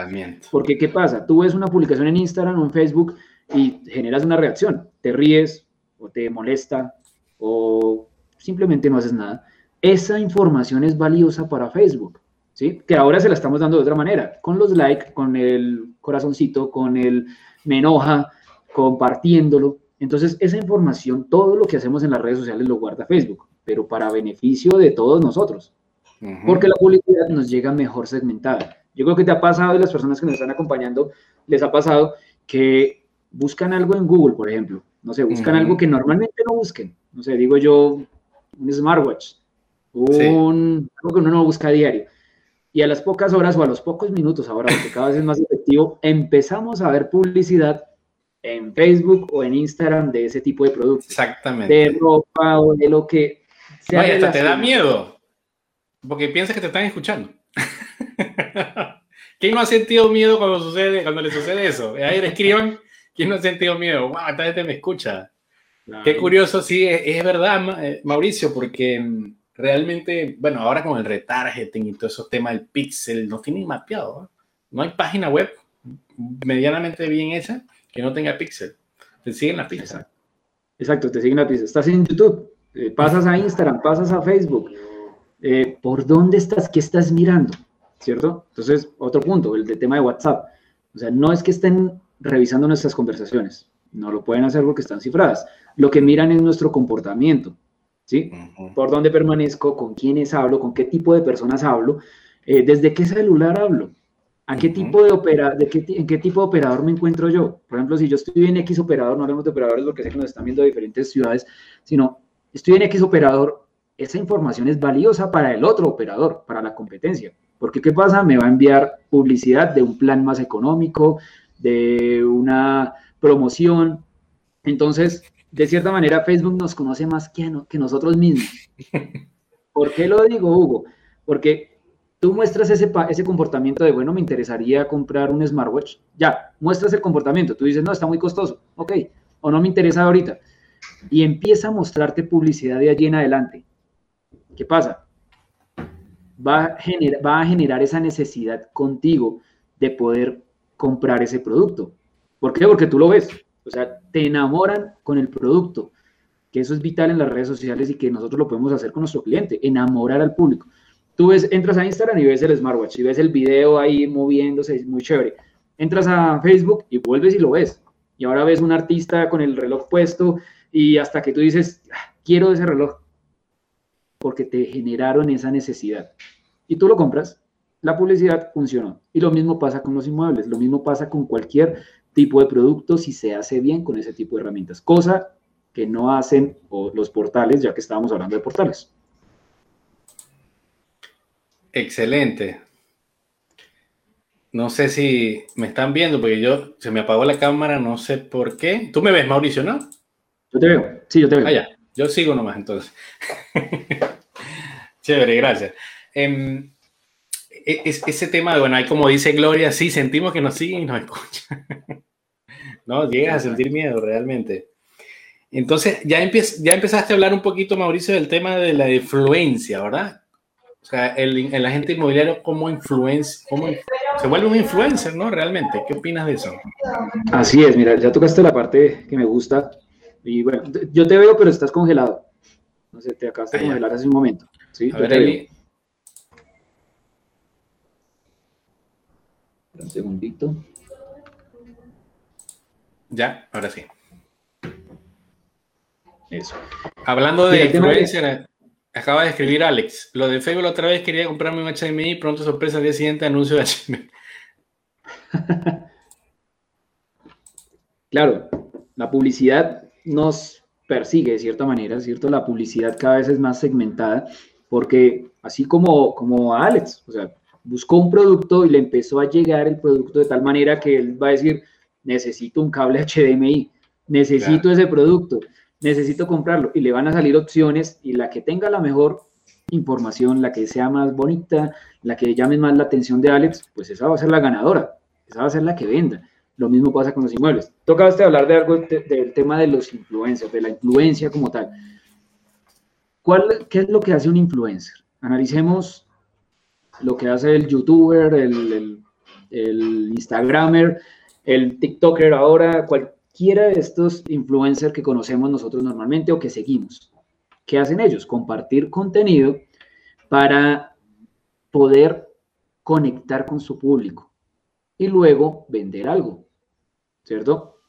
Porque, ¿qué pasa? Tú ves una publicación en Instagram o en Facebook y generas una reacción. Te ríes o te molesta o simplemente no haces nada. Esa información es valiosa para Facebook. ¿Sí? Que ahora se la estamos dando de otra manera, con los likes, con el corazoncito, con el me enoja, compartiéndolo, entonces, esa información, todo lo que hacemos en las redes sociales lo guarda Facebook, pero para beneficio de todos nosotros, porque la publicidad nos llega mejor segmentada. Yo creo que te ha pasado y las personas que nos están acompañando les ha pasado que buscan algo en Google, por ejemplo. No sé, buscan algo que normalmente no busquen. No sé, digo yo, un smartwatch, un, algo que uno no busca a diario. Y a las pocas horas o a los pocos minutos, ahora porque cada vez es más efectivo, empezamos a ver publicidad en Facebook o en Instagram de ese tipo de productos. Exactamente. De ropa o de lo que sea. hasta te da miedo, porque piensas que te están escuchando. ¿Quién no ha sentido miedo cuando, sucede, cuando le sucede eso? Ahí escriban, ¿quién no ha sentido miedo? ¡Wow! Esta gente me escucha. Qué curioso, sí, es, verdad, eh, Mauricio, porque mm, realmente, bueno, ahora con el retargeting y todos esos temas del pixel, no tienen mapeado. No hay página web medianamente bien hecha que no tenga pixel. Te siguen la pizza. Exacto, te siguen la pizza. Estás en YouTube, eh, pasas a Instagram, pasas a Facebook. Eh, ¿Por dónde estás? ¿Qué estás mirando? ¿Cierto? Entonces, otro punto, el, tema de WhatsApp. O sea, no es que estén revisando nuestras conversaciones. No lo pueden hacer porque están cifradas. Lo que miran es nuestro comportamiento. ¿Sí? ¿Por dónde permanezco? ¿Con quiénes hablo? ¿Con qué tipo de personas hablo? Eh, ¿Desde qué celular hablo? ¿A qué tipo de opera, de qué, en qué tipo de operador me encuentro yo? Por ejemplo, si yo estoy en X operador, no hablemos de operadores porque sé que nos están viendo de diferentes ciudades, sino estoy en X operador, esa información es valiosa para el otro operador, para la competencia. Porque ¿qué pasa? Me va a enviar publicidad de un plan más económico, de una promoción. Entonces, de cierta manera, Facebook nos conoce más que, que nosotros mismos. ¿Por qué lo digo, Hugo? Porque tú muestras ese, ese comportamiento de, bueno, me interesaría comprar un smartwatch, ya, muestras el comportamiento, tú dices, no, está muy costoso, ok, o no me interesa ahorita, y empieza a mostrarte publicidad de allí en adelante. ¿Qué pasa? Va a, va a generar esa necesidad contigo de poder comprar ese producto. ¿Por qué? Porque tú lo ves. O sea, te enamoran con el producto, que eso es vital en las redes sociales y que nosotros lo podemos hacer con nuestro cliente, enamorar al público. Tú ves, entras a Instagram y ves el smartwatch y ves el video ahí moviéndose, es muy chévere. Entras a Facebook y vuelves y lo ves. Y ahora ves un artista con el reloj puesto y hasta que tú dices, ah, quiero ese reloj, porque te generaron esa necesidad. Y tú lo compras, la publicidad funcionó. Y lo mismo pasa con los inmuebles, lo mismo pasa con cualquier tipo de producto si se hace bien con ese tipo de herramientas, cosa que no hacen los portales, ya que estábamos hablando de portales. Excelente. No sé si me están viendo, porque yo se me apagó la cámara, no sé por qué. Tú me ves, Mauricio, ¿no? Yo te veo, sí, yo te veo. Ah, ya. Yo sigo nomás entonces. Chévere, gracias. Em, e, ese tema, bueno, ahí como dice Gloria, sí, sentimos que nos siguen y nos escuchan. no, llegas a sentir miedo realmente. Entonces, ya, ya empezaste a hablar un poquito, Mauricio, del tema de la influencia, ¿verdad? O sea, el, el agente inmobiliario como influencia, como se vuelve un influencer, ¿no? Realmente, ¿qué opinas de eso? Así es, mira, ya tocaste la parte que me gusta. Y bueno, yo te veo, pero estás congelado. No sé, te acabaste de congelar hace un momento. Sí, A ver, Un segundito. Ya, ahora sí. Eso. Hablando de influencer, Acaba de escribir Alex. Lo de Facebook otra vez quería comprarme un HDMI, pronto sorpresa al día siguiente anuncio de HDMI. claro, la publicidad nos persigue de cierta manera, ¿cierto? La publicidad cada vez es más segmentada porque así como, como a Alex, o sea, buscó un producto y le empezó a llegar el producto de tal manera que él va a decir, necesito un cable HDMI, necesito ese producto necesito comprarlo y le van a salir opciones y la que tenga la mejor información, la que sea más bonita, la que llame más la atención de Alex, pues esa va a ser la ganadora, esa va a ser la que venda. Lo mismo pasa con los inmuebles. Tocaste hablar de algo del tema de los influencers, de la influencia como tal. ¿Cuál, ¿Qué es lo que hace un influencer? Analicemos lo que hace el youtuber, el, el, el instagramer, el tiktoker ahora, cual, cualquiera de estos influencers que conocemos nosotros normalmente o que seguimos. ¿Qué hacen ellos? Compartir contenido para poder conectar con su público y luego vender algo, ¿cierto?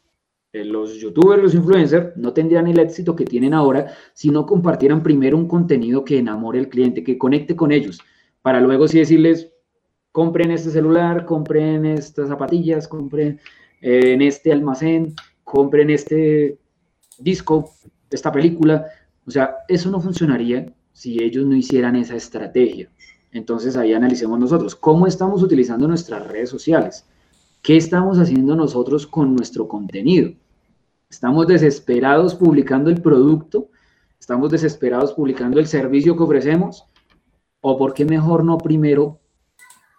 Eh, los youtubers, los influencers no tendrían el éxito que tienen ahora si no compartieran primero un contenido que enamore al cliente, que conecte con ellos, para luego decirles, compren este celular, compren estas zapatillas, compren eh, en este almacén, compren este disco, esta película. O sea, eso no funcionaría si ellos no hicieran esa estrategia. Entonces ahí analicemos nosotros, ¿cómo estamos utilizando nuestras redes sociales? ¿Qué estamos haciendo nosotros con nuestro contenido? Estamos desesperados publicando el producto, estamos desesperados publicando el servicio que ofrecemos, o por qué mejor no primero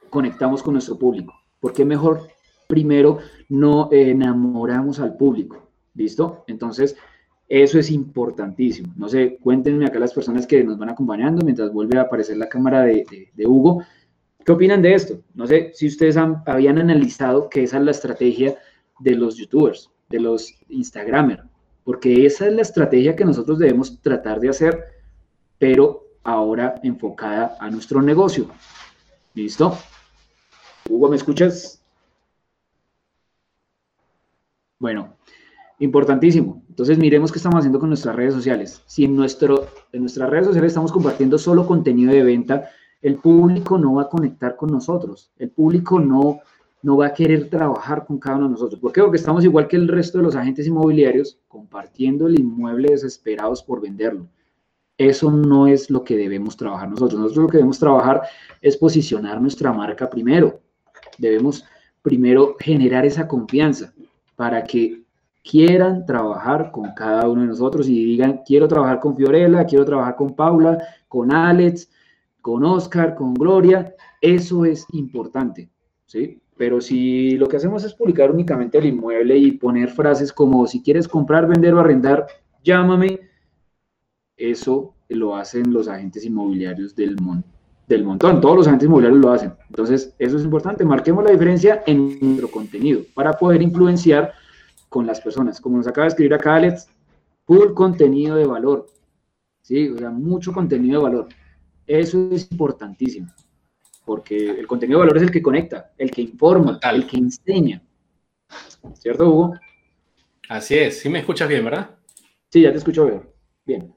conectamos con nuestro público, por qué mejor primero no enamoramos al público. ¿Listo? Entonces, eso es importantísimo. No sé, cuéntenme acá las personas que nos van acompañando mientras vuelve a aparecer la cámara de, Hugo. ¿Qué opinan de esto? No sé si ustedes habían analizado que esa es la estrategia de los youtubers, de los instagramers, porque esa es la estrategia que nosotros debemos tratar de hacer, pero ahora enfocada a nuestro negocio. ¿Listo? Hugo, ¿me escuchas? Bueno, Importantísimo. Entonces, miremos qué estamos haciendo con nuestras redes sociales. Si en, nuestro, en nuestras redes sociales estamos compartiendo solo contenido de venta, el público no va a conectar con nosotros. El público no, no va a querer trabajar con cada uno de nosotros. ¿Por qué? Porque estamos igual que el resto de los agentes inmobiliarios, compartiendo el inmueble desesperados por venderlo. Eso no es lo que debemos trabajar nosotros. Nosotros lo que debemos trabajar es posicionar nuestra marca primero. Debemos primero generar esa confianza para que quieran trabajar con cada uno de nosotros y digan, quiero trabajar con Fiorella, quiero trabajar con Paula, con Alex, con Oscar, con Gloria, eso es importante, ¿sí? Pero si lo que hacemos es publicar únicamente el inmueble y poner frases como si quieres comprar, vender o arrendar, llámame, eso lo hacen los agentes inmobiliarios del, del montón, todos los agentes inmobiliarios lo hacen. Entonces, eso es importante, marquemos la diferencia en nuestro contenido para poder influenciar con las personas. Como nos acaba de escribir acá Alex, full contenido de valor. Sí, o sea, mucho contenido de valor. Eso es importantísimo, porque el contenido de valor es el que conecta, el que informa, el que enseña. ¿Cierto, Hugo? Así es, sí me escuchas bien, ¿verdad? Sí, ya te escucho bien. Bien.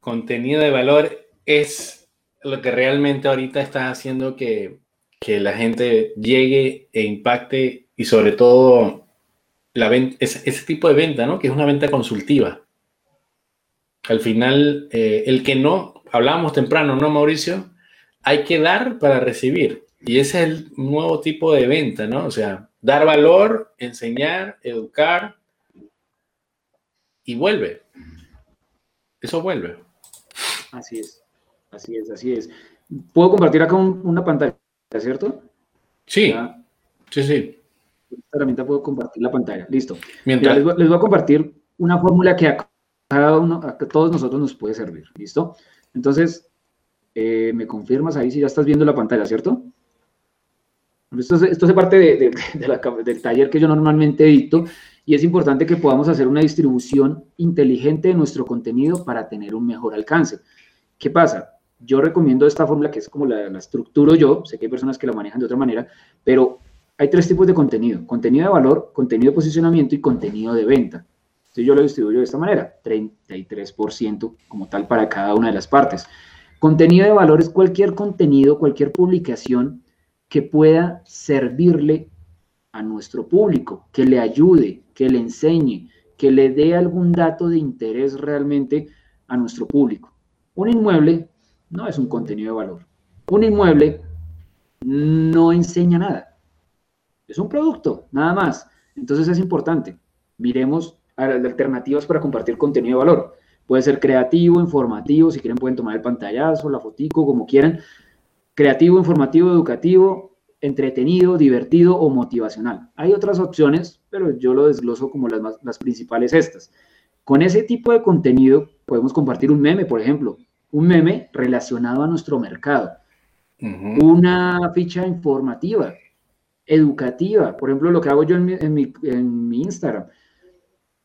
Contenido de valor es lo que realmente ahorita está haciendo que, que la gente llegue e impacte y sobre todo la ese, tipo de venta, ¿no? Que es una venta consultiva. Al final, eh, el que no, hablábamos temprano, ¿no, Mauricio? Hay que dar para recibir. Y ese es el nuevo tipo de venta, ¿no? O sea, dar valor, enseñar, educar y vuelve. Eso vuelve. Así es, así es, así es. ¿Puedo compartir acá una pantalla, ¿cierto? Sí, sí, sí esta herramienta puedo compartir la pantalla. Listo. Mientras... les, voy, a compartir una fórmula que a cada uno, a todos nosotros nos puede servir. ¿Listo? Entonces, eh, me confirmas ahí si ya estás viendo la pantalla, ¿cierto? Esto, esto es parte de, del taller que yo normalmente edito y es importante que podamos hacer una distribución inteligente de nuestro contenido para tener un mejor alcance. ¿Qué pasa? Yo recomiendo esta fórmula que es como la, la estructuro yo, sé que hay personas que la manejan de otra manera, pero hay tres tipos de contenido, contenido de valor, contenido de posicionamiento y contenido de venta. Entonces yo lo distribuyo de esta manera, 33% como tal para cada una de las partes. Contenido de valor es cualquier contenido, cualquier publicación que pueda servirle a nuestro público, que le ayude, que le enseñe, que le dé algún dato de interés realmente a nuestro público. Un inmueble no es un contenido de valor. Un inmueble no enseña nada. Es un producto, nada más. Entonces es importante. Miremos alternativas para compartir contenido de valor. Puede ser creativo, informativo, si quieren pueden tomar el pantallazo, la fotico, como quieran. Creativo, informativo, educativo, entretenido, divertido o motivacional. Hay otras opciones, pero yo lo desgloso como las, las principales estas. Con ese tipo de contenido podemos compartir un meme, por ejemplo, un meme relacionado a nuestro mercado, una ficha informativa, educativa. Por ejemplo, lo que hago yo en mi, Instagram.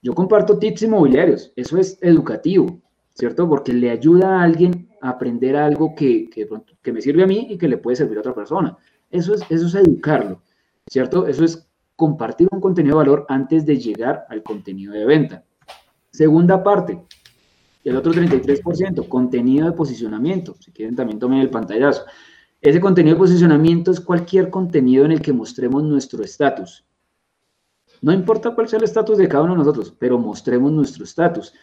Yo comparto tips inmobiliarios. Eso es educativo, ¿cierto? Porque le ayuda a alguien a aprender algo que, que, me sirve a mí y que le puede servir a otra persona. Eso es, eso es educarlo, ¿cierto? Eso es compartir un contenido de valor antes de llegar al contenido de venta. Segunda parte, el otro 33%, contenido de posicionamiento. Si quieren, también tomen el pantallazo. Ese contenido de posicionamiento es cualquier contenido en el que mostremos nuestro estatus. No importa cuál sea el estatus de cada uno de nosotros, pero mostremos nuestro estatus.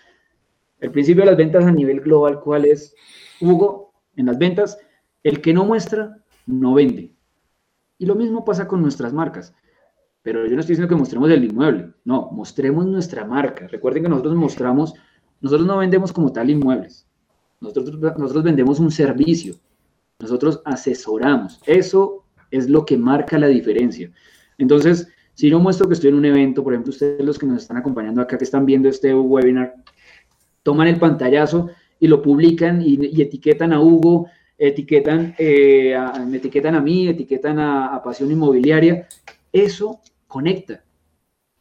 El principio de las ventas a nivel global, ¿cuál es? Hugo, en las ventas, el que no muestra, no vende. Y lo mismo pasa con nuestras marcas. Pero yo no estoy diciendo que mostremos el inmueble, no, mostremos nuestra marca. Recuerden que nosotros mostramos, nosotros no vendemos como tal inmuebles, nosotros, vendemos un servicio, nosotros asesoramos. Eso es lo que marca la diferencia. Entonces, si yo muestro que estoy en un evento, por ejemplo, ustedes los que nos están acompañando acá, que están viendo este webinar, toman el pantallazo y lo publican y, etiquetan a Hugo, etiquetan, eh, me etiquetan a mí, etiquetan a Pasión Inmobiliaria. Eso conecta.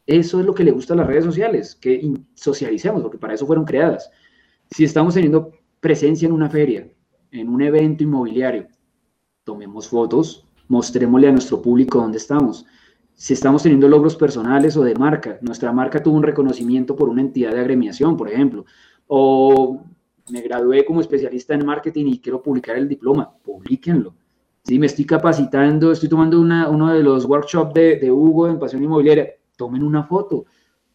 Eso es lo que le gusta a las redes sociales, que socialicemos, porque para eso fueron creadas. Si estamos teniendo presencia en una feria, en un evento inmobiliario, tomemos fotos, mostrémosle a nuestro público dónde estamos. Si estamos teniendo logros personales o de marca, nuestra marca tuvo un reconocimiento por una entidad de agremiación, por ejemplo, o me gradué como especialista en marketing y quiero publicar el diploma, publiquenlo. Si me estoy capacitando, estoy tomando uno de los workshops de, Hugo en Pasión Inmobiliaria, tomen una foto,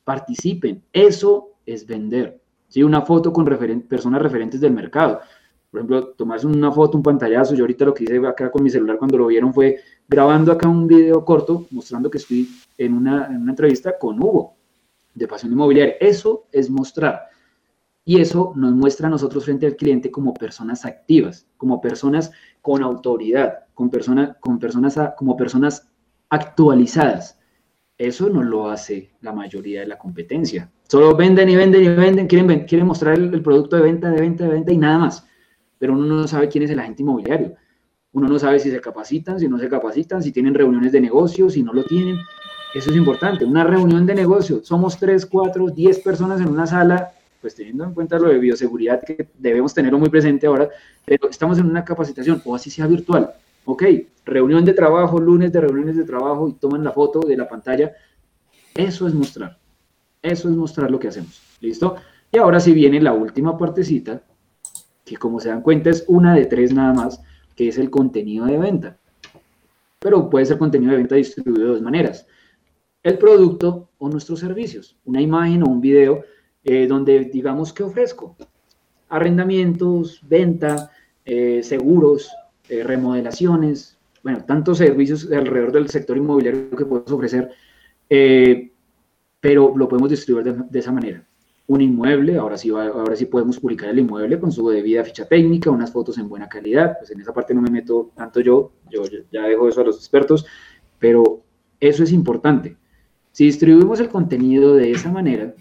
participen. Eso es vender. ¿sí? Una foto con personas referentes del mercado. Por ejemplo, tomarse una foto, un pantallazo. Yo ahorita lo que hice acá con mi celular cuando lo vieron fue grabando acá un video corto mostrando que estoy en una, en una entrevista con Hugo de Pasión Inmobiliaria. Eso es mostrar. Y eso nos muestra a nosotros frente al cliente como personas activas, como personas con autoridad, con, persona, con personas, como personas actualizadas. Eso no lo hace la mayoría de la competencia. Solo venden y venden y venden, quieren, quieren mostrar el, producto de venta, de venta, de venta y nada más. Pero uno no sabe quién es el agente inmobiliario. Uno no sabe si se capacitan, si no se capacitan, si tienen reuniones de negocios, si no lo tienen. Eso es importante. Una reunión de negocio. Somos tres, cuatro, diez personas en una sala pues teniendo en cuenta lo de bioseguridad que debemos tenerlo muy presente ahora, pero estamos en una capacitación, o así sea virtual. Ok, reunión de trabajo, lunes de reuniones de trabajo y toman la foto de la pantalla. Eso es mostrar. Eso es mostrar lo que hacemos. ¿Listo? Y ahora sí viene la última partecita, que como se dan cuenta es una de tres nada más, que es el contenido de venta. Pero puede ser contenido de venta distribuido de dos maneras. El producto o nuestros servicios. Una imagen o un video eh, donde digamos que ofrezco arrendamientos, venta, eh, seguros, eh, remodelaciones, bueno, tantos servicios alrededor del sector inmobiliario que podemos ofrecer, pero lo podemos distribuir de, esa manera. Un inmueble, ahora sí, ahora sí podemos publicar el inmueble con su debida ficha técnica, unas fotos en buena calidad, pues en esa parte no me meto tanto yo, yo ya dejo eso a los expertos, pero eso es importante. Si distribuimos el contenido de esa manera,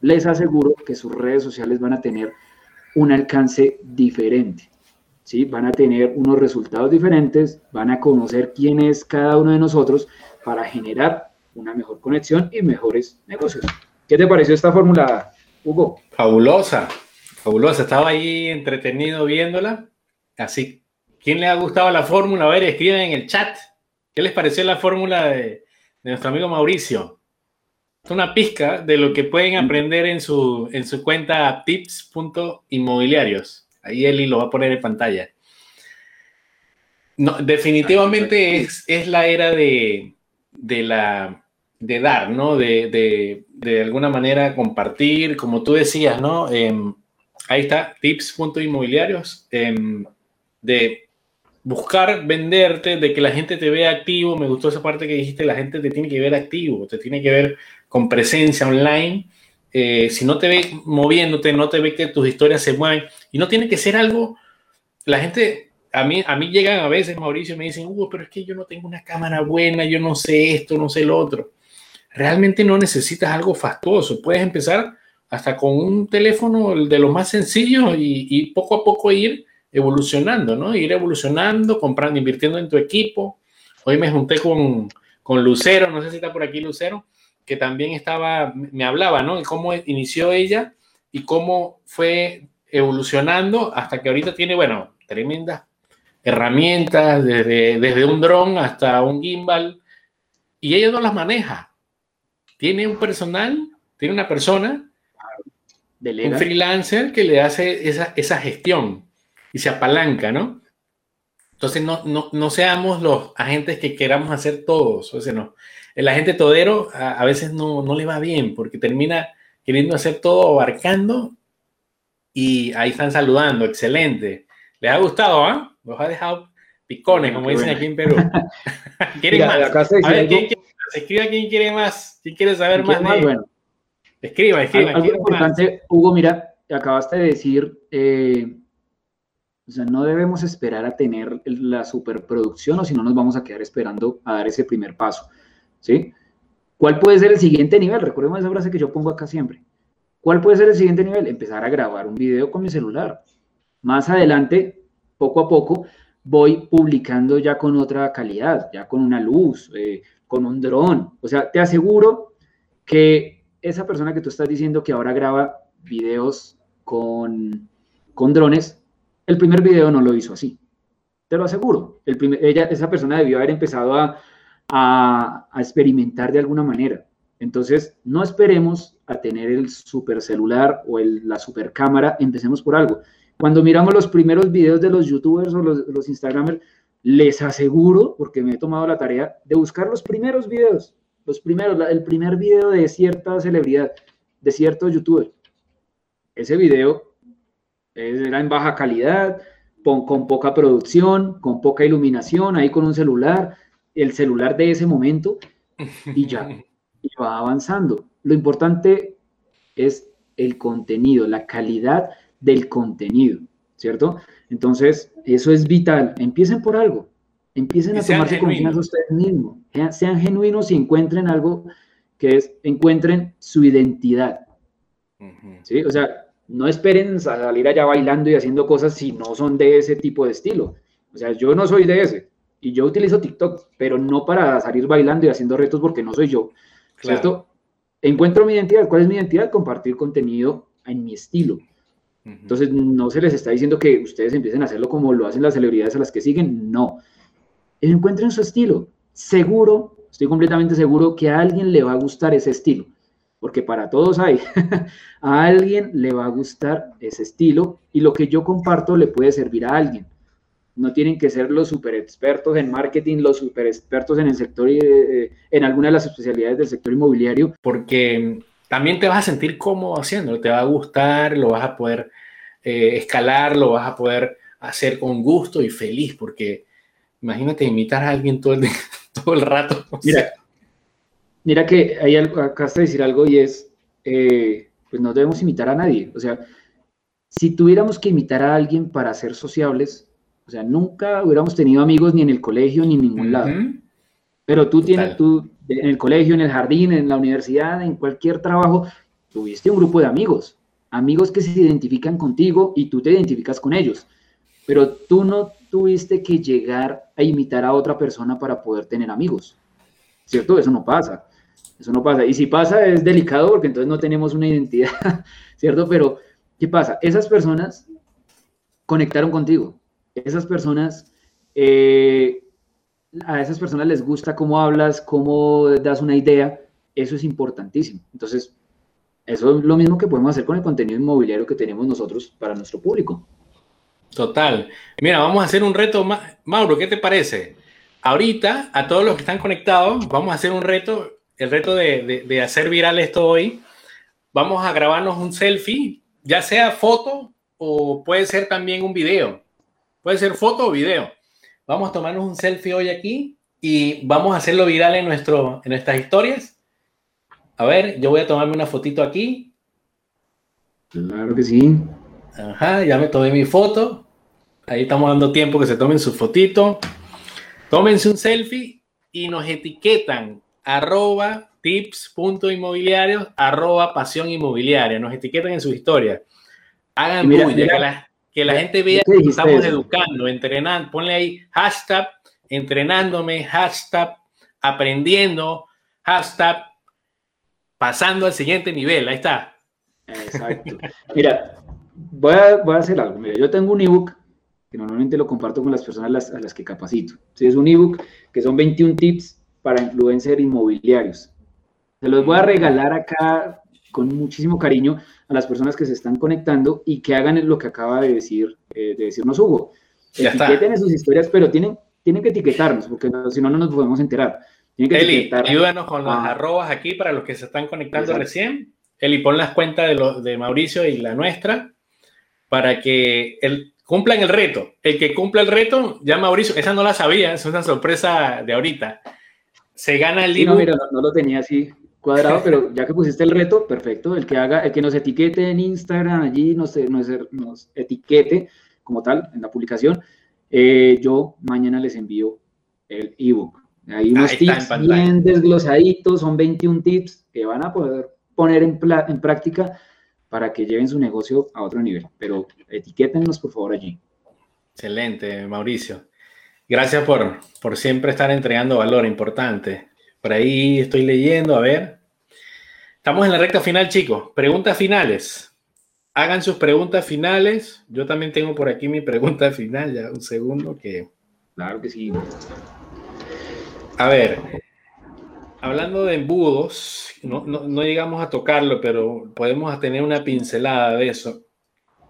les aseguro que sus redes sociales van a tener un alcance diferente. ¿Sí? Van a tener unos resultados diferentes, van a conocer quién es cada uno de nosotros para generar una mejor conexión y mejores negocios. ¿Qué te pareció esta fórmula, Hugo? Fabulosa, fabulosa. Estaba ahí entretenido viéndola. Así, ¿quién le ha gustado la fórmula? A ver, escriben en el chat. ¿Qué les pareció la fórmula de, de nuestro amigo Mauricio? una pizca de lo que pueden aprender en su, en su cuenta tips.inmobiliarios. Ahí Eli lo va a poner en pantalla. No, definitivamente es, es la era de, de, la, de dar, ¿no? De, de, de, alguna manera compartir, como tú decías, ¿no? Em, ahí está, tips.inmobiliarios, eh, de buscar venderte, de que la gente te vea activo. Me gustó esa parte que dijiste, la gente te tiene que ver activo, te tiene que ver con presencia online. Eh, si no te ve moviéndote, no te ve que tus historias se mueven y no tiene que ser algo, la gente, a mí, a mí llegan a veces, Mauricio, me dicen, Hugo, pero es que yo no tengo una cámara buena, yo no sé esto, no sé lo otro. Realmente no necesitas algo fastuoso, puedes empezar hasta con un teléfono de los más sencillos y, y poco a poco ir evolucionando, ¿no? Ir evolucionando, comprando, invirtiendo en tu equipo. Hoy me junté con, con Lucero, no sé si está por aquí Lucero, que también estaba, me hablaba, ¿no? De cómo inició ella y cómo fue evolucionando hasta que ahorita tiene, bueno, tremendas herramientas, desde, desde un dron hasta un gimbal, y ella no las maneja. Tiene un personal, tiene una persona, un freelancer que le hace esa, esa gestión y se apalanca, ¿no? Entonces no, no, no seamos los agentes que queramos hacer todos. O sea, no. El agente todero a, veces no, no, le va bien porque termina queriendo hacer todo abarcando y ahí están saludando. Excelente. ¿Les ha gustado? ah? Los ha dejado picones, como dicen aquí en Perú. ¿Quieren más? Acá se dice, escriba quién quiere más, quién quiere saber más, de... Bueno. Escriba, escriba. Algo importante, Hugo, mira, acabaste de decir, eh, o sea, no debemos esperar a tener la superproducción o si no nos vamos a quedar esperando a dar ese primer paso, ¿sí? ¿Cuál puede ser el siguiente nivel? Recordemos esa frase que yo pongo acá siempre. ¿Cuál puede ser el siguiente nivel? Empezar a grabar un video con mi celular. Más adelante, poco a poco, voy publicando ya con otra calidad, ya con una luz, eh, con un dron. O sea, te aseguro que esa persona que tú estás diciendo que ahora graba videos con, con drones, el primer video no lo hizo así. Te lo aseguro. El ella, esa persona debió haber empezado a, a, experimentar de alguna manera. Entonces, no esperemos a tener el super celular o el, la super cámara, empecemos por algo. Cuando miramos los primeros videos de los youtubers o los, los instagramers, les aseguro, porque me he tomado la tarea, de buscar los primeros videos, los primeros, el primer video de cierta celebridad, de cierto youtuber. Ese video era en baja calidad, con, con poca producción, con poca iluminación, ahí con un celular, el celular de ese momento, y ya, y va avanzando. Lo importante es el contenido, la calidad del contenido, ¿cierto? Entonces, eso es vital. Empiecen por algo. Empiecen a tomarse confianza ustedes mismos. Sean genuinos y encuentren algo que es, encuentren su identidad. ¿Sí? O sea, no esperen salir allá bailando y haciendo cosas si no son de ese tipo de estilo. O sea, yo no soy de ese. Y yo utilizo TikTok, pero no para salir bailando y haciendo retos porque no soy yo. ¿Cierto? Encuentro mi identidad. ¿Cuál es mi identidad? Compartir contenido en mi estilo. Entonces, no se les está diciendo que ustedes empiecen a hacerlo como lo hacen las celebridades a las que siguen, no. Encuentren su estilo. Seguro, estoy completamente seguro que a alguien le va a gustar ese estilo, porque para todos hay. a alguien le va a gustar ese estilo y lo que yo comparto le puede servir a alguien. No tienen que ser los super expertos en marketing, los super expertos en el sector, eh, en alguna de las especialidades del sector inmobiliario. Porque también te vas a sentir cómodo haciéndolo, te va a gustar, lo vas a poder eh, escalar, lo vas a poder hacer con gusto y feliz, porque imagínate imitar a alguien todo el, todo el rato. Mira, mira que hay algo, acá de decir algo y es, eh, pues no debemos imitar a nadie. O sea, si tuviéramos que imitar a alguien para ser sociables, sea, nunca hubiéramos tenido amigos ni en el colegio ni en ningún lado. Pero tú tienes, tú en el colegio, en el jardín, en la universidad, en cualquier trabajo, tuviste un grupo de amigos, amigos que se identifican contigo y tú te identificas con ellos, pero tú no tuviste que llegar a imitar a otra persona para poder tener amigos, ¿cierto? Eso no pasa, eso no pasa. Y si pasa es delicado porque entonces no tenemos una identidad, ¿cierto? Pero, ¿qué pasa? Esas personas conectaron contigo, esas personas eh, a esas personas les gusta cómo hablas, cómo das una idea, eso es importantísimo. Entonces, eso es lo mismo que podemos hacer con el contenido inmobiliario que tenemos nosotros para nuestro público. Total. Mira, vamos a hacer un reto. Mauro, ¿qué te parece? Ahorita, a todos los que están conectados, vamos a hacer un reto, el reto de, de hacer viral esto hoy. Vamos a grabarnos un selfie, ya sea foto o puede ser también un video. Puede ser foto o video Vamos a tomarnos un selfie hoy aquí y vamos a hacerlo viral en, nuestro, en nuestras historias. A ver, yo voy a tomarme una fotito aquí. Claro que sí. Ajá, ya me tomé mi foto. Ahí estamos dando tiempo que se tomen su fotito. Tómense un selfie y nos etiquetan arroba tips.inmobiliarios, arroba pasión inmobiliaria. Nos etiquetan en su historia. Hagan mira, que la gente vea que estamos educando, entrenando. Ponle ahí hashtag entrenándome, hashtag aprendiendo, hashtag pasando al siguiente nivel. Ahí está. Exacto. Mira, voy a, voy a hacer algo. Mira, yo tengo un ebook que normalmente lo comparto con las personas a las, que capacito. Sí, es un ebook que son 21 tips para influencer inmobiliarios. Se los voy a regalar acá con muchísimo cariño a las personas que se están conectando y que hagan lo que acaba de decir, eh, de decirnos Hugo. Etiqueten sus historias, pero tienen, tienen que etiquetarnos, porque si no, no nos podemos enterar. Eli, ayúdanos con las arrobas aquí para los que se están conectando recién. Eli, pon las cuentas de, de Mauricio y la nuestra para que el, cumplan el reto. El que cumpla el reto, ya Mauricio, esa no la sabía, es una sorpresa de ahorita se gana el libro. no, mira, no, lo tenía así cuadrado, pero ya que pusiste el reto, perfecto. El que haga, el que nos etiquete en Instagram, allí nos, nos, nos etiquete como tal en la publicación, eh, yo mañana les envío el ebook. Hay unos tips bien desglosaditos, son 21 tips que van a poder poner en, en práctica para que lleven su negocio a otro nivel. Pero etiquétennos por favor allí. Excelente, Mauricio. Gracias por, por siempre estar entregando valor importante. Por ahí estoy leyendo, a ver. Estamos en la recta final, chicos. Preguntas finales. Hagan sus preguntas finales. Yo también tengo por aquí mi pregunta final, ya un segundo que... Claro que sí. A ver, hablando de embudos, no, no, llegamos a tocarlo, pero podemos tener una pincelada de eso.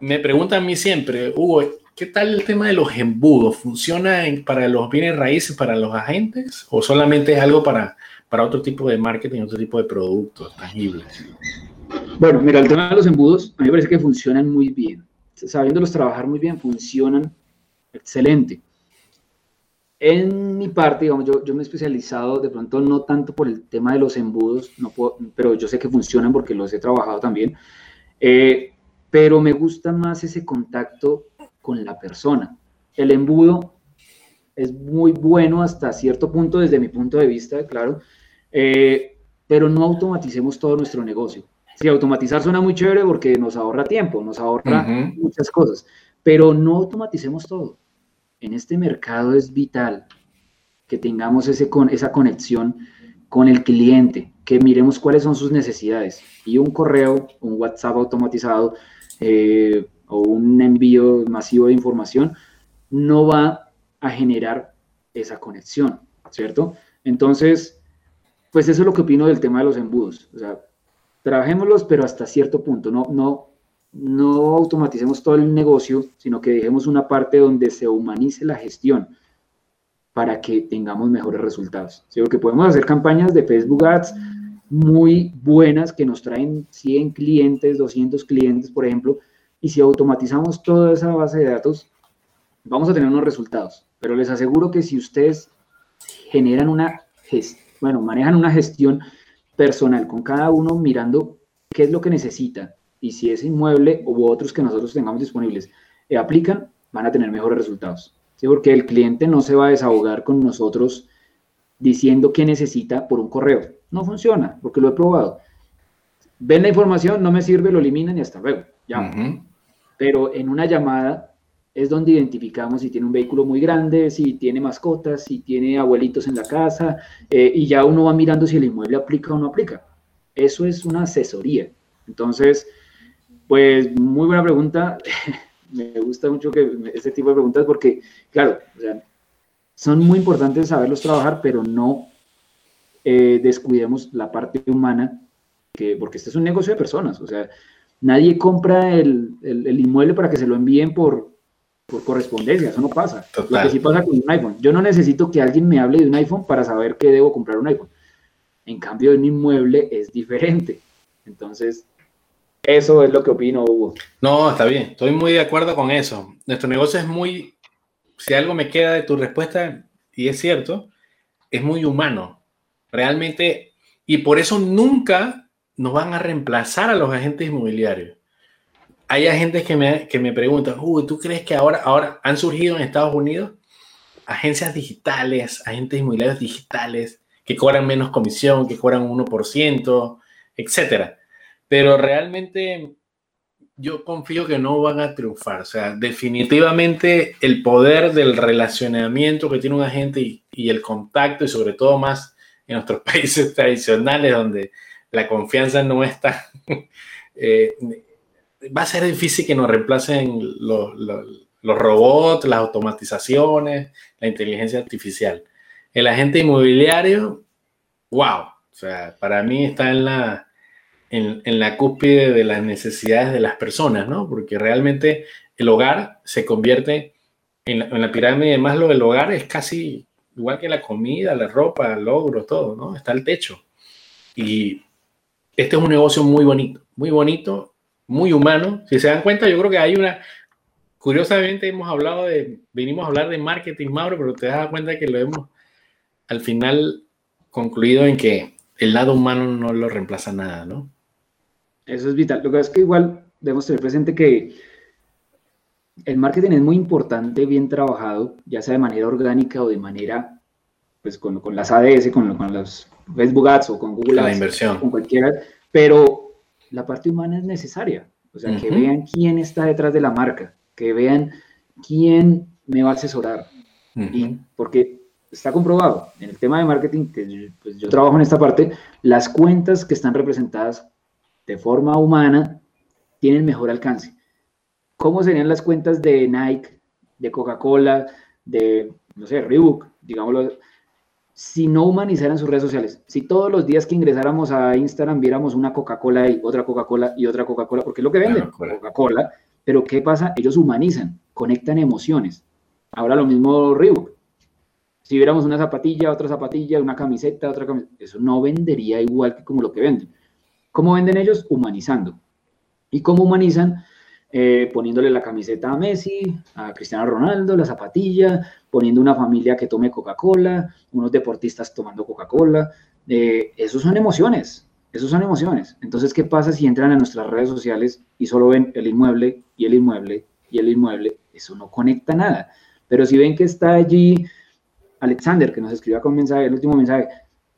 Me preguntan a mí siempre, Hugo, ¿Qué tal el tema de los embudos? ¿Funciona para los bienes raíces, para los agentes? ¿O solamente es algo para, para otro tipo de marketing, otro tipo de productos tangibles? Bueno, mira, el tema de los embudos, a mí me parece que funcionan muy bien. Sabiéndolos trabajar muy bien, funcionan excelente. En mi parte, digamos, yo, yo me he especializado de pronto no tanto por el tema de los embudos, no pero yo sé que funcionan porque los he trabajado también. Eh, pero me gusta más ese contacto con la persona. El embudo es muy bueno hasta cierto punto desde mi punto de vista, claro, eh, pero no automaticemos todo nuestro negocio. Si automatizar suena muy chévere porque nos ahorra tiempo, nos ahorra muchas cosas, pero no automaticemos todo. En este mercado es vital que tengamos ese con, esa conexión con el cliente, que miremos cuáles son sus necesidades. Y un correo, un WhatsApp automatizado, eh, o un envío masivo de información, no va a generar esa conexión, ¿cierto? Entonces, pues eso es lo que opino del tema de los embudos. O sea, trabajémoslos, pero hasta cierto punto. No, no, no automaticemos todo el negocio, sino que dejemos una parte donde se humanice la gestión para que tengamos mejores resultados. ¿sí? Porque podemos hacer campañas de Facebook Ads muy buenas que nos traen 100 clientes, 200 clientes, por ejemplo, y si automatizamos toda esa base de datos, vamos a tener unos resultados. Pero les aseguro que si ustedes generan una gestión, bueno, manejan una gestión personal con cada uno mirando qué es lo que necesita y si ese inmueble u otros que nosotros tengamos disponibles eh, aplican, van a tener mejores resultados. ¿sí? Porque el cliente no se va a desahogar con nosotros diciendo qué necesita por un correo. No funciona, porque lo he probado. Ven la información, no me sirve, lo eliminan y hasta luego. Ya pero en una llamada es donde identificamos si tiene un vehículo muy grande, si tiene mascotas, si tiene abuelitos en la casa, eh, y ya uno va mirando si el inmueble aplica o no aplica. Eso es una asesoría. Entonces, pues muy buena pregunta. Me gusta mucho que este tipo de preguntas porque, claro, son muy importantes saberlos trabajar, pero no eh, descuidemos la parte humana, que, porque este es un negocio de personas. O sea, Nadie compra el, inmueble para que se lo envíen por, correspondencia, eso no pasa. Lo que sí pasa con un iPhone. Yo no necesito que alguien me hable de un iPhone para saber que debo comprar un iPhone. En cambio, un inmueble es diferente. Entonces, eso es lo que opino, Hugo. No, está bien, estoy muy de acuerdo con eso. Nuestro negocio es muy, si algo me queda de tu respuesta, y es cierto, es muy humano. Realmente, y por eso nunca nos van a reemplazar a los agentes inmobiliarios. Hay agentes que me, que me preguntan, ¿tú crees que ahora, ahora han surgido en Estados Unidos agencias digitales, agentes inmobiliarios digitales que cobran menos comisión, que cobran 1%, etcétera? Pero realmente yo confío que no van a triunfar. O sea, definitivamente el poder del relacionamiento que tiene un agente y el contacto, y sobre todo más en nuestros países tradicionales, donde la confianza no está, eh, va a ser difícil que nos reemplacen los, robots, las automatizaciones, la inteligencia artificial. El agente inmobiliario, wow, o sea, para mí está en la, en, la cúspide de las necesidades de las personas, ¿no? Porque realmente el hogar se convierte en la, en la pirámide de Maslow, el hogar es casi igual que la comida, la ropa, el logro, todo, ¿no? Está el techo. Y este es un negocio muy bonito, muy bonito, muy humano. Si se dan cuenta, yo creo que hay una, curiosamente hemos hablado de, venimos a hablar de marketing, Mauro, pero te das cuenta que lo hemos, al final, concluido en que el lado humano no lo reemplaza nada, ¿no? Eso es vital. Lo que es que igual debemos tener presente que el marketing es muy importante, bien trabajado, ya sea de manera orgánica o de manera, pues con, con las ADS, con, con los Facebook Ads o con Google Ads. La inversión. Con cualquiera, pero la parte humana es necesaria. O sea, que vean quién está detrás de la marca, que vean quién me va a asesorar. y porque está comprobado en el tema de marketing, que pues, yo trabajo en esta parte, las cuentas que están representadas de forma humana tienen mejor alcance. ¿Cómo serían las cuentas de Nike, de Coca-Cola, de, no sé, Reebok, digámoslo, si no humanizaran sus redes sociales? Si todos los días que ingresáramos a Instagram viéramos una Coca-Cola y otra Coca-Cola y otra Coca-Cola, porque es lo que venden, Coca-Cola, pero ¿qué pasa? Ellos humanizan, conectan emociones. Ahora lo mismo Reebok. Si viéramos una zapatilla, otra zapatilla, una camiseta, otra camiseta, eso no vendería igual que como lo que venden. ¿Cómo venden ellos? Humanizando. ¿Y cómo humanizan? Eh, poniéndole la camiseta a Messi, a Cristiano Ronaldo, la zapatilla, poniendo una familia que tome Coca-Cola, unos deportistas tomando Coca-Cola. Eh, esos son emociones, esos son emociones. Entonces, ¿qué pasa si entran a nuestras redes sociales y solo ven el inmueble y el inmueble y el inmueble? Eso no conecta nada. Pero si ven que está allí Alexander, que nos escribió con mensaje, el último mensaje,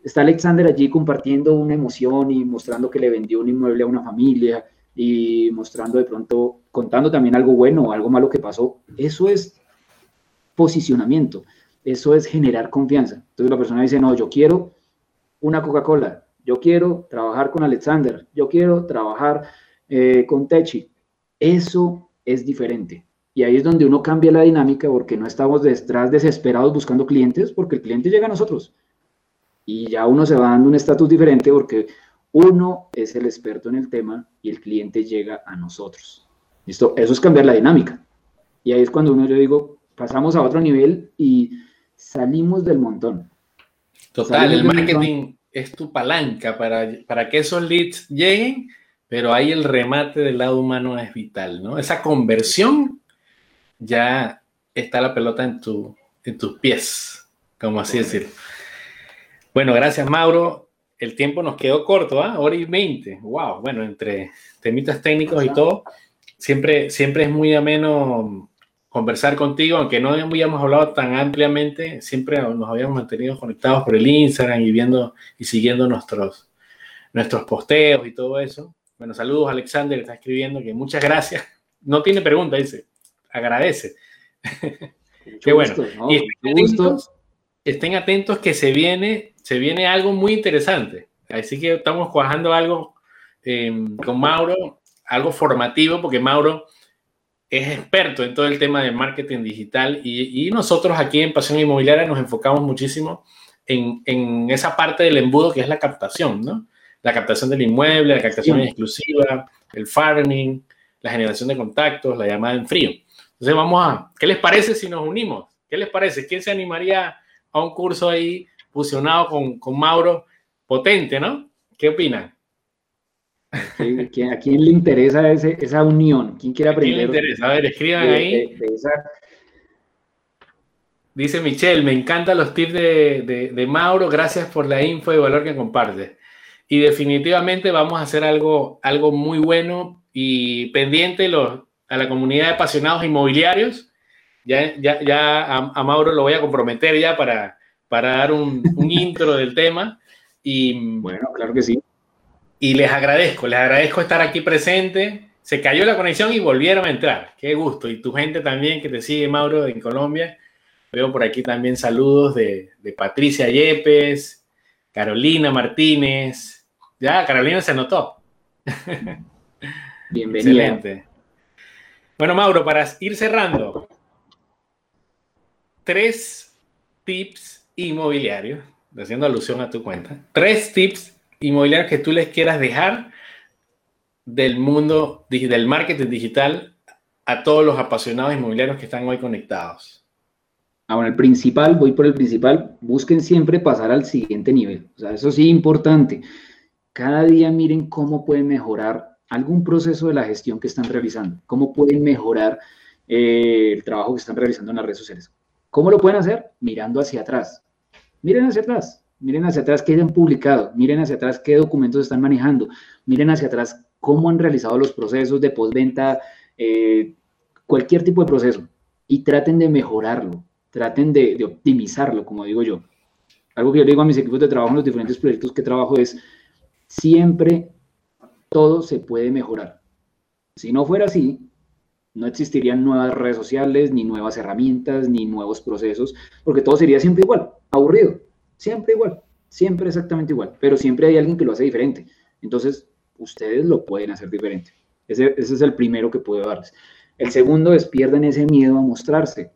está Alexander allí compartiendo una emoción y mostrando que le vendió un inmueble a una familia y mostrando de pronto, contando también algo bueno o algo malo que pasó. Eso es posicionamiento, eso es generar confianza. Entonces la persona dice, no, yo quiero una Coca-Cola, yo quiero trabajar con Alexander, yo quiero trabajar eh, con Techi. Eso es diferente. Y ahí es donde uno cambia la dinámica porque no estamos detrás desesperados buscando clientes, porque el cliente llega a nosotros. Y ya uno se va dando un estatus diferente porque uno es el experto en el tema y el cliente llega a nosotros. ¿Listo? Eso es cambiar la dinámica. Y ahí es cuando uno, yo digo, pasamos a otro nivel y salimos del montón. Total, el marketing es tu palanca para, para que esos leads lleguen, pero ahí el remate del lado humano es vital, ¿no? Esa conversión ya está la pelota en, tu, en tus pies, como así decirlo. Bueno, gracias Mauro el tiempo nos quedó corto, ¿ah? Hora y veinte. Wow, bueno, entre temitas técnicos y todo, siempre, siempre es muy ameno conversar contigo, aunque no habíamos hablado tan ampliamente, siempre nos habíamos mantenido conectados por el Instagram y viendo y siguiendo nuestros, nuestros posteos y todo eso. Bueno, saludos Alexander, está escribiendo que muchas gracias. No tiene pregunta, dice. Agradece. Qué bueno. y estén atentos que se viene se viene algo muy interesante. Así que estamos cuajando algo em, con Mauro, algo formativo, porque Mauro es experto en todo el tema de marketing digital y, nosotros aquí en Pasión Inmobiliaria nos enfocamos muchísimo en, en, esa parte del embudo que es la captación, ¿no? La captación del inmueble, la captación exclusiva, el farming, la generación de contactos, la llamada en frío. Entonces vamos a, ¿qué les parece si nos unimos? ¿Qué les parece? ¿Quién se animaría a un curso ahí fusionado con, con Mauro, potente, ¿no? ¿Qué opinan? ¿A quién le interesa ese, esa unión? ¿Quién quiere aprender? ¿A quién le interesa? A ver, escriban ahí. Dice Michelle, me encantan los tips de, Mauro, gracias por la info y valor que comparte. Y definitivamente vamos a hacer algo, algo muy bueno y pendiente los, a la comunidad de apasionados inmobiliarios. Ya, ya, ya a, a Mauro lo voy a comprometer ya para, para dar un, intro del tema. Y bueno, claro que sí. Y les agradezco, les agradezco estar aquí presente. Se cayó la conexión y volvieron a entrar. Qué gusto. Y tu gente también que te sigue, Mauro, en Colombia. Veo por aquí también saludos de, Patricia Yepes, Carolina Martínez. Ya, Carolina se notó. Bienvenida. Excelente. Bueno, Mauro, para ir cerrando, tres tips inmobiliario, haciendo alusión a tu cuenta, tres tips inmobiliarios que tú les quieras dejar del mundo del marketing digital a todos los apasionados inmobiliarios que están hoy conectados. Ahora, el principal, voy por el principal, busquen siempre pasar al siguiente nivel. O sea, eso sí, importante. Cada día miren cómo pueden mejorar algún proceso de la gestión que están realizando, cómo pueden mejorar eh, el trabajo que están realizando en las redes sociales. ¿Cómo lo pueden hacer? Mirando hacia atrás. Miren hacia atrás. Miren hacia atrás qué han publicado, miren hacia atrás qué documentos están manejando, miren hacia atrás cómo han realizado los procesos de postventa, eh, cualquier tipo de proceso, y traten de mejorarlo, traten de, de optimizarlo, como digo yo. Algo que yo digo a mis equipos de trabajo en los diferentes proyectos que trabajo es, siempre todo se puede mejorar. Si no fuera así, no existirían nuevas redes sociales, ni nuevas herramientas, ni nuevos procesos, porque todo sería siempre igual, aburrido, siempre igual, siempre exactamente igual, pero siempre hay alguien que lo hace diferente. Entonces, ustedes lo pueden hacer diferente. Ese, es el primero que puedo darles. El segundo es pierdan ese miedo a mostrarse.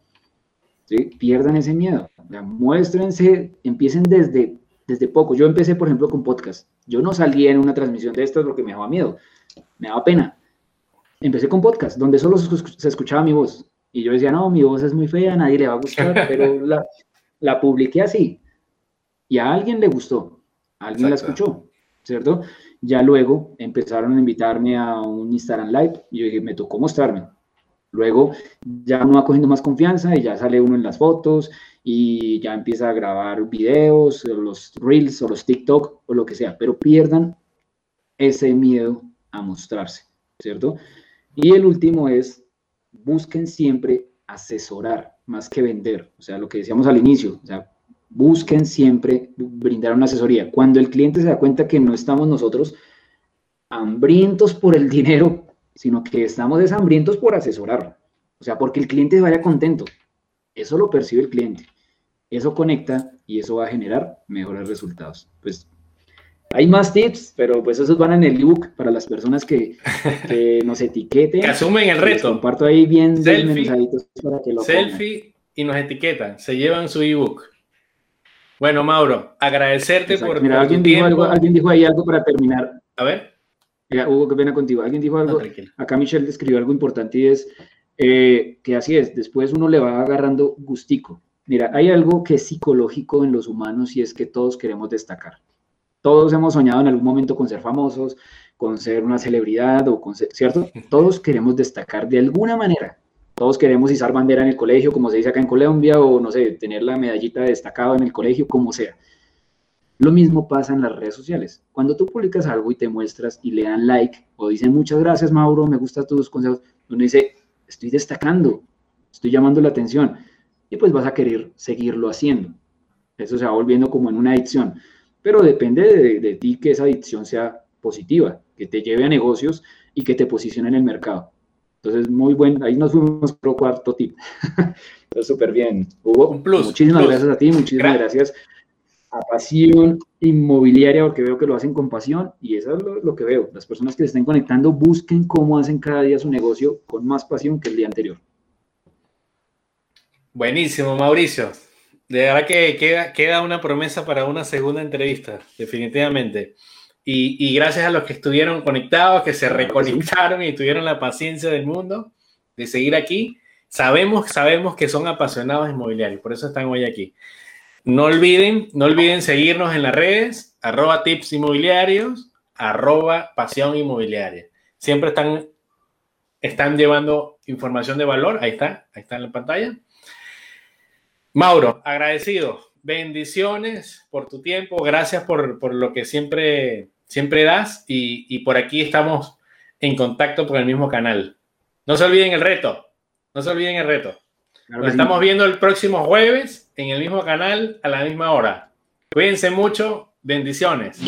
¿sí? Pierdan ese miedo. muéstrense, empiecen desde, desde poco. Yo empecé, por ejemplo, con podcast. Yo no salía en una transmisión de estas porque me daba miedo, me daba pena empecé con podcast, donde solo se escuchaba mi voz. Y yo decía, no, mi voz es muy fea, a nadie le va a gustar, pero la, la publiqué así. Y a alguien le gustó, alguien la escuchó, ¿cierto? Ya luego empezaron a invitarme a un Instagram Live y yo dije, me tocó mostrarme. Luego ya uno va cogiendo más confianza y ya sale uno en las fotos y ya empieza a grabar videos, los reels o los TikTok o lo que sea, pero pierdan ese miedo a mostrarse, ¿cierto? Y el último es, busquen siempre asesorar más que vender. O sea, lo que decíamos al inicio, o sea, busquen siempre brindar una asesoría. Cuando el cliente se da cuenta que no estamos nosotros hambrientos por el dinero, sino que estamos deshambrientos por asesorarlo. O sea, porque el cliente vaya contento. Eso lo percibe el cliente. Eso conecta y eso va a generar mejores resultados. Pues hay más tips, pero pues esos van en el ebook para las personas que, nos etiqueten. que asumen el reto. comparto ahí bien selfie, para que lo Selfie y nos etiquetan, se llevan su ebook. Bueno, Mauro, agradecerte por, Mira, alguien, dijo algo, alguien dijo ahí algo para terminar. A ver. Mira, Hugo, qué pena contigo. Alguien dijo algo. acá Michelle escribió algo importante y es eh, que así es, después uno le va agarrando gustico. Mira, hay algo que es psicológico en los humanos y es que todos queremos destacar. Todos hemos soñado en algún momento con ser famosos, con ser una celebridad o con ser, ¿cierto? Todos queremos destacar de alguna manera. Todos queremos izar bandera en el colegio, como se dice acá en Colombia, o no sé, tener la medallita de destacado en el colegio, como sea. Lo mismo pasa en las redes sociales. Cuando tú publicas algo y te muestras y le dan like o dicen muchas gracias Mauro, me gustan tus consejos, uno dice, estoy destacando, estoy llamando la atención y pues vas a querer seguirlo haciendo. Eso se va volviendo como en una adicción pero depende de, ti que esa adicción sea positiva, que te lleve a negocios y que te posicione en el mercado. Entonces, muy bueno, ahí nos fuimos por cuarto tip. súper bien. Hugo, un plus, muchísimas gracias a ti, muchísimas gracias. a Pasión Inmobiliaria, porque veo que lo hacen con pasión y eso es lo, que veo. Las personas que se estén conectando busquen cómo hacen cada día su negocio con más pasión que el día anterior. Buenísimo, Mauricio. De verdad que queda, queda una promesa para una segunda entrevista, definitivamente. Y, gracias a los que estuvieron conectados, que se reconectaron y tuvieron la paciencia del mundo de seguir aquí. Sabemos, sabemos que son apasionados inmobiliarios, por eso están hoy aquí. No olviden, no olviden seguirnos en las redes, arroba tips inmobiliarios, arroba pasión inmobiliaria. Siempre están, están llevando información de valor, ahí está, ahí está en la pantalla. Mauro, agradecido. Bendiciones por tu tiempo. Gracias por, lo que siempre, siempre das. Y, por aquí estamos en contacto por el mismo canal. No se olviden el reto. No se olviden el reto. Nos estamos viendo el próximo jueves en el mismo canal a la misma hora. Cuídense mucho. Bendiciones.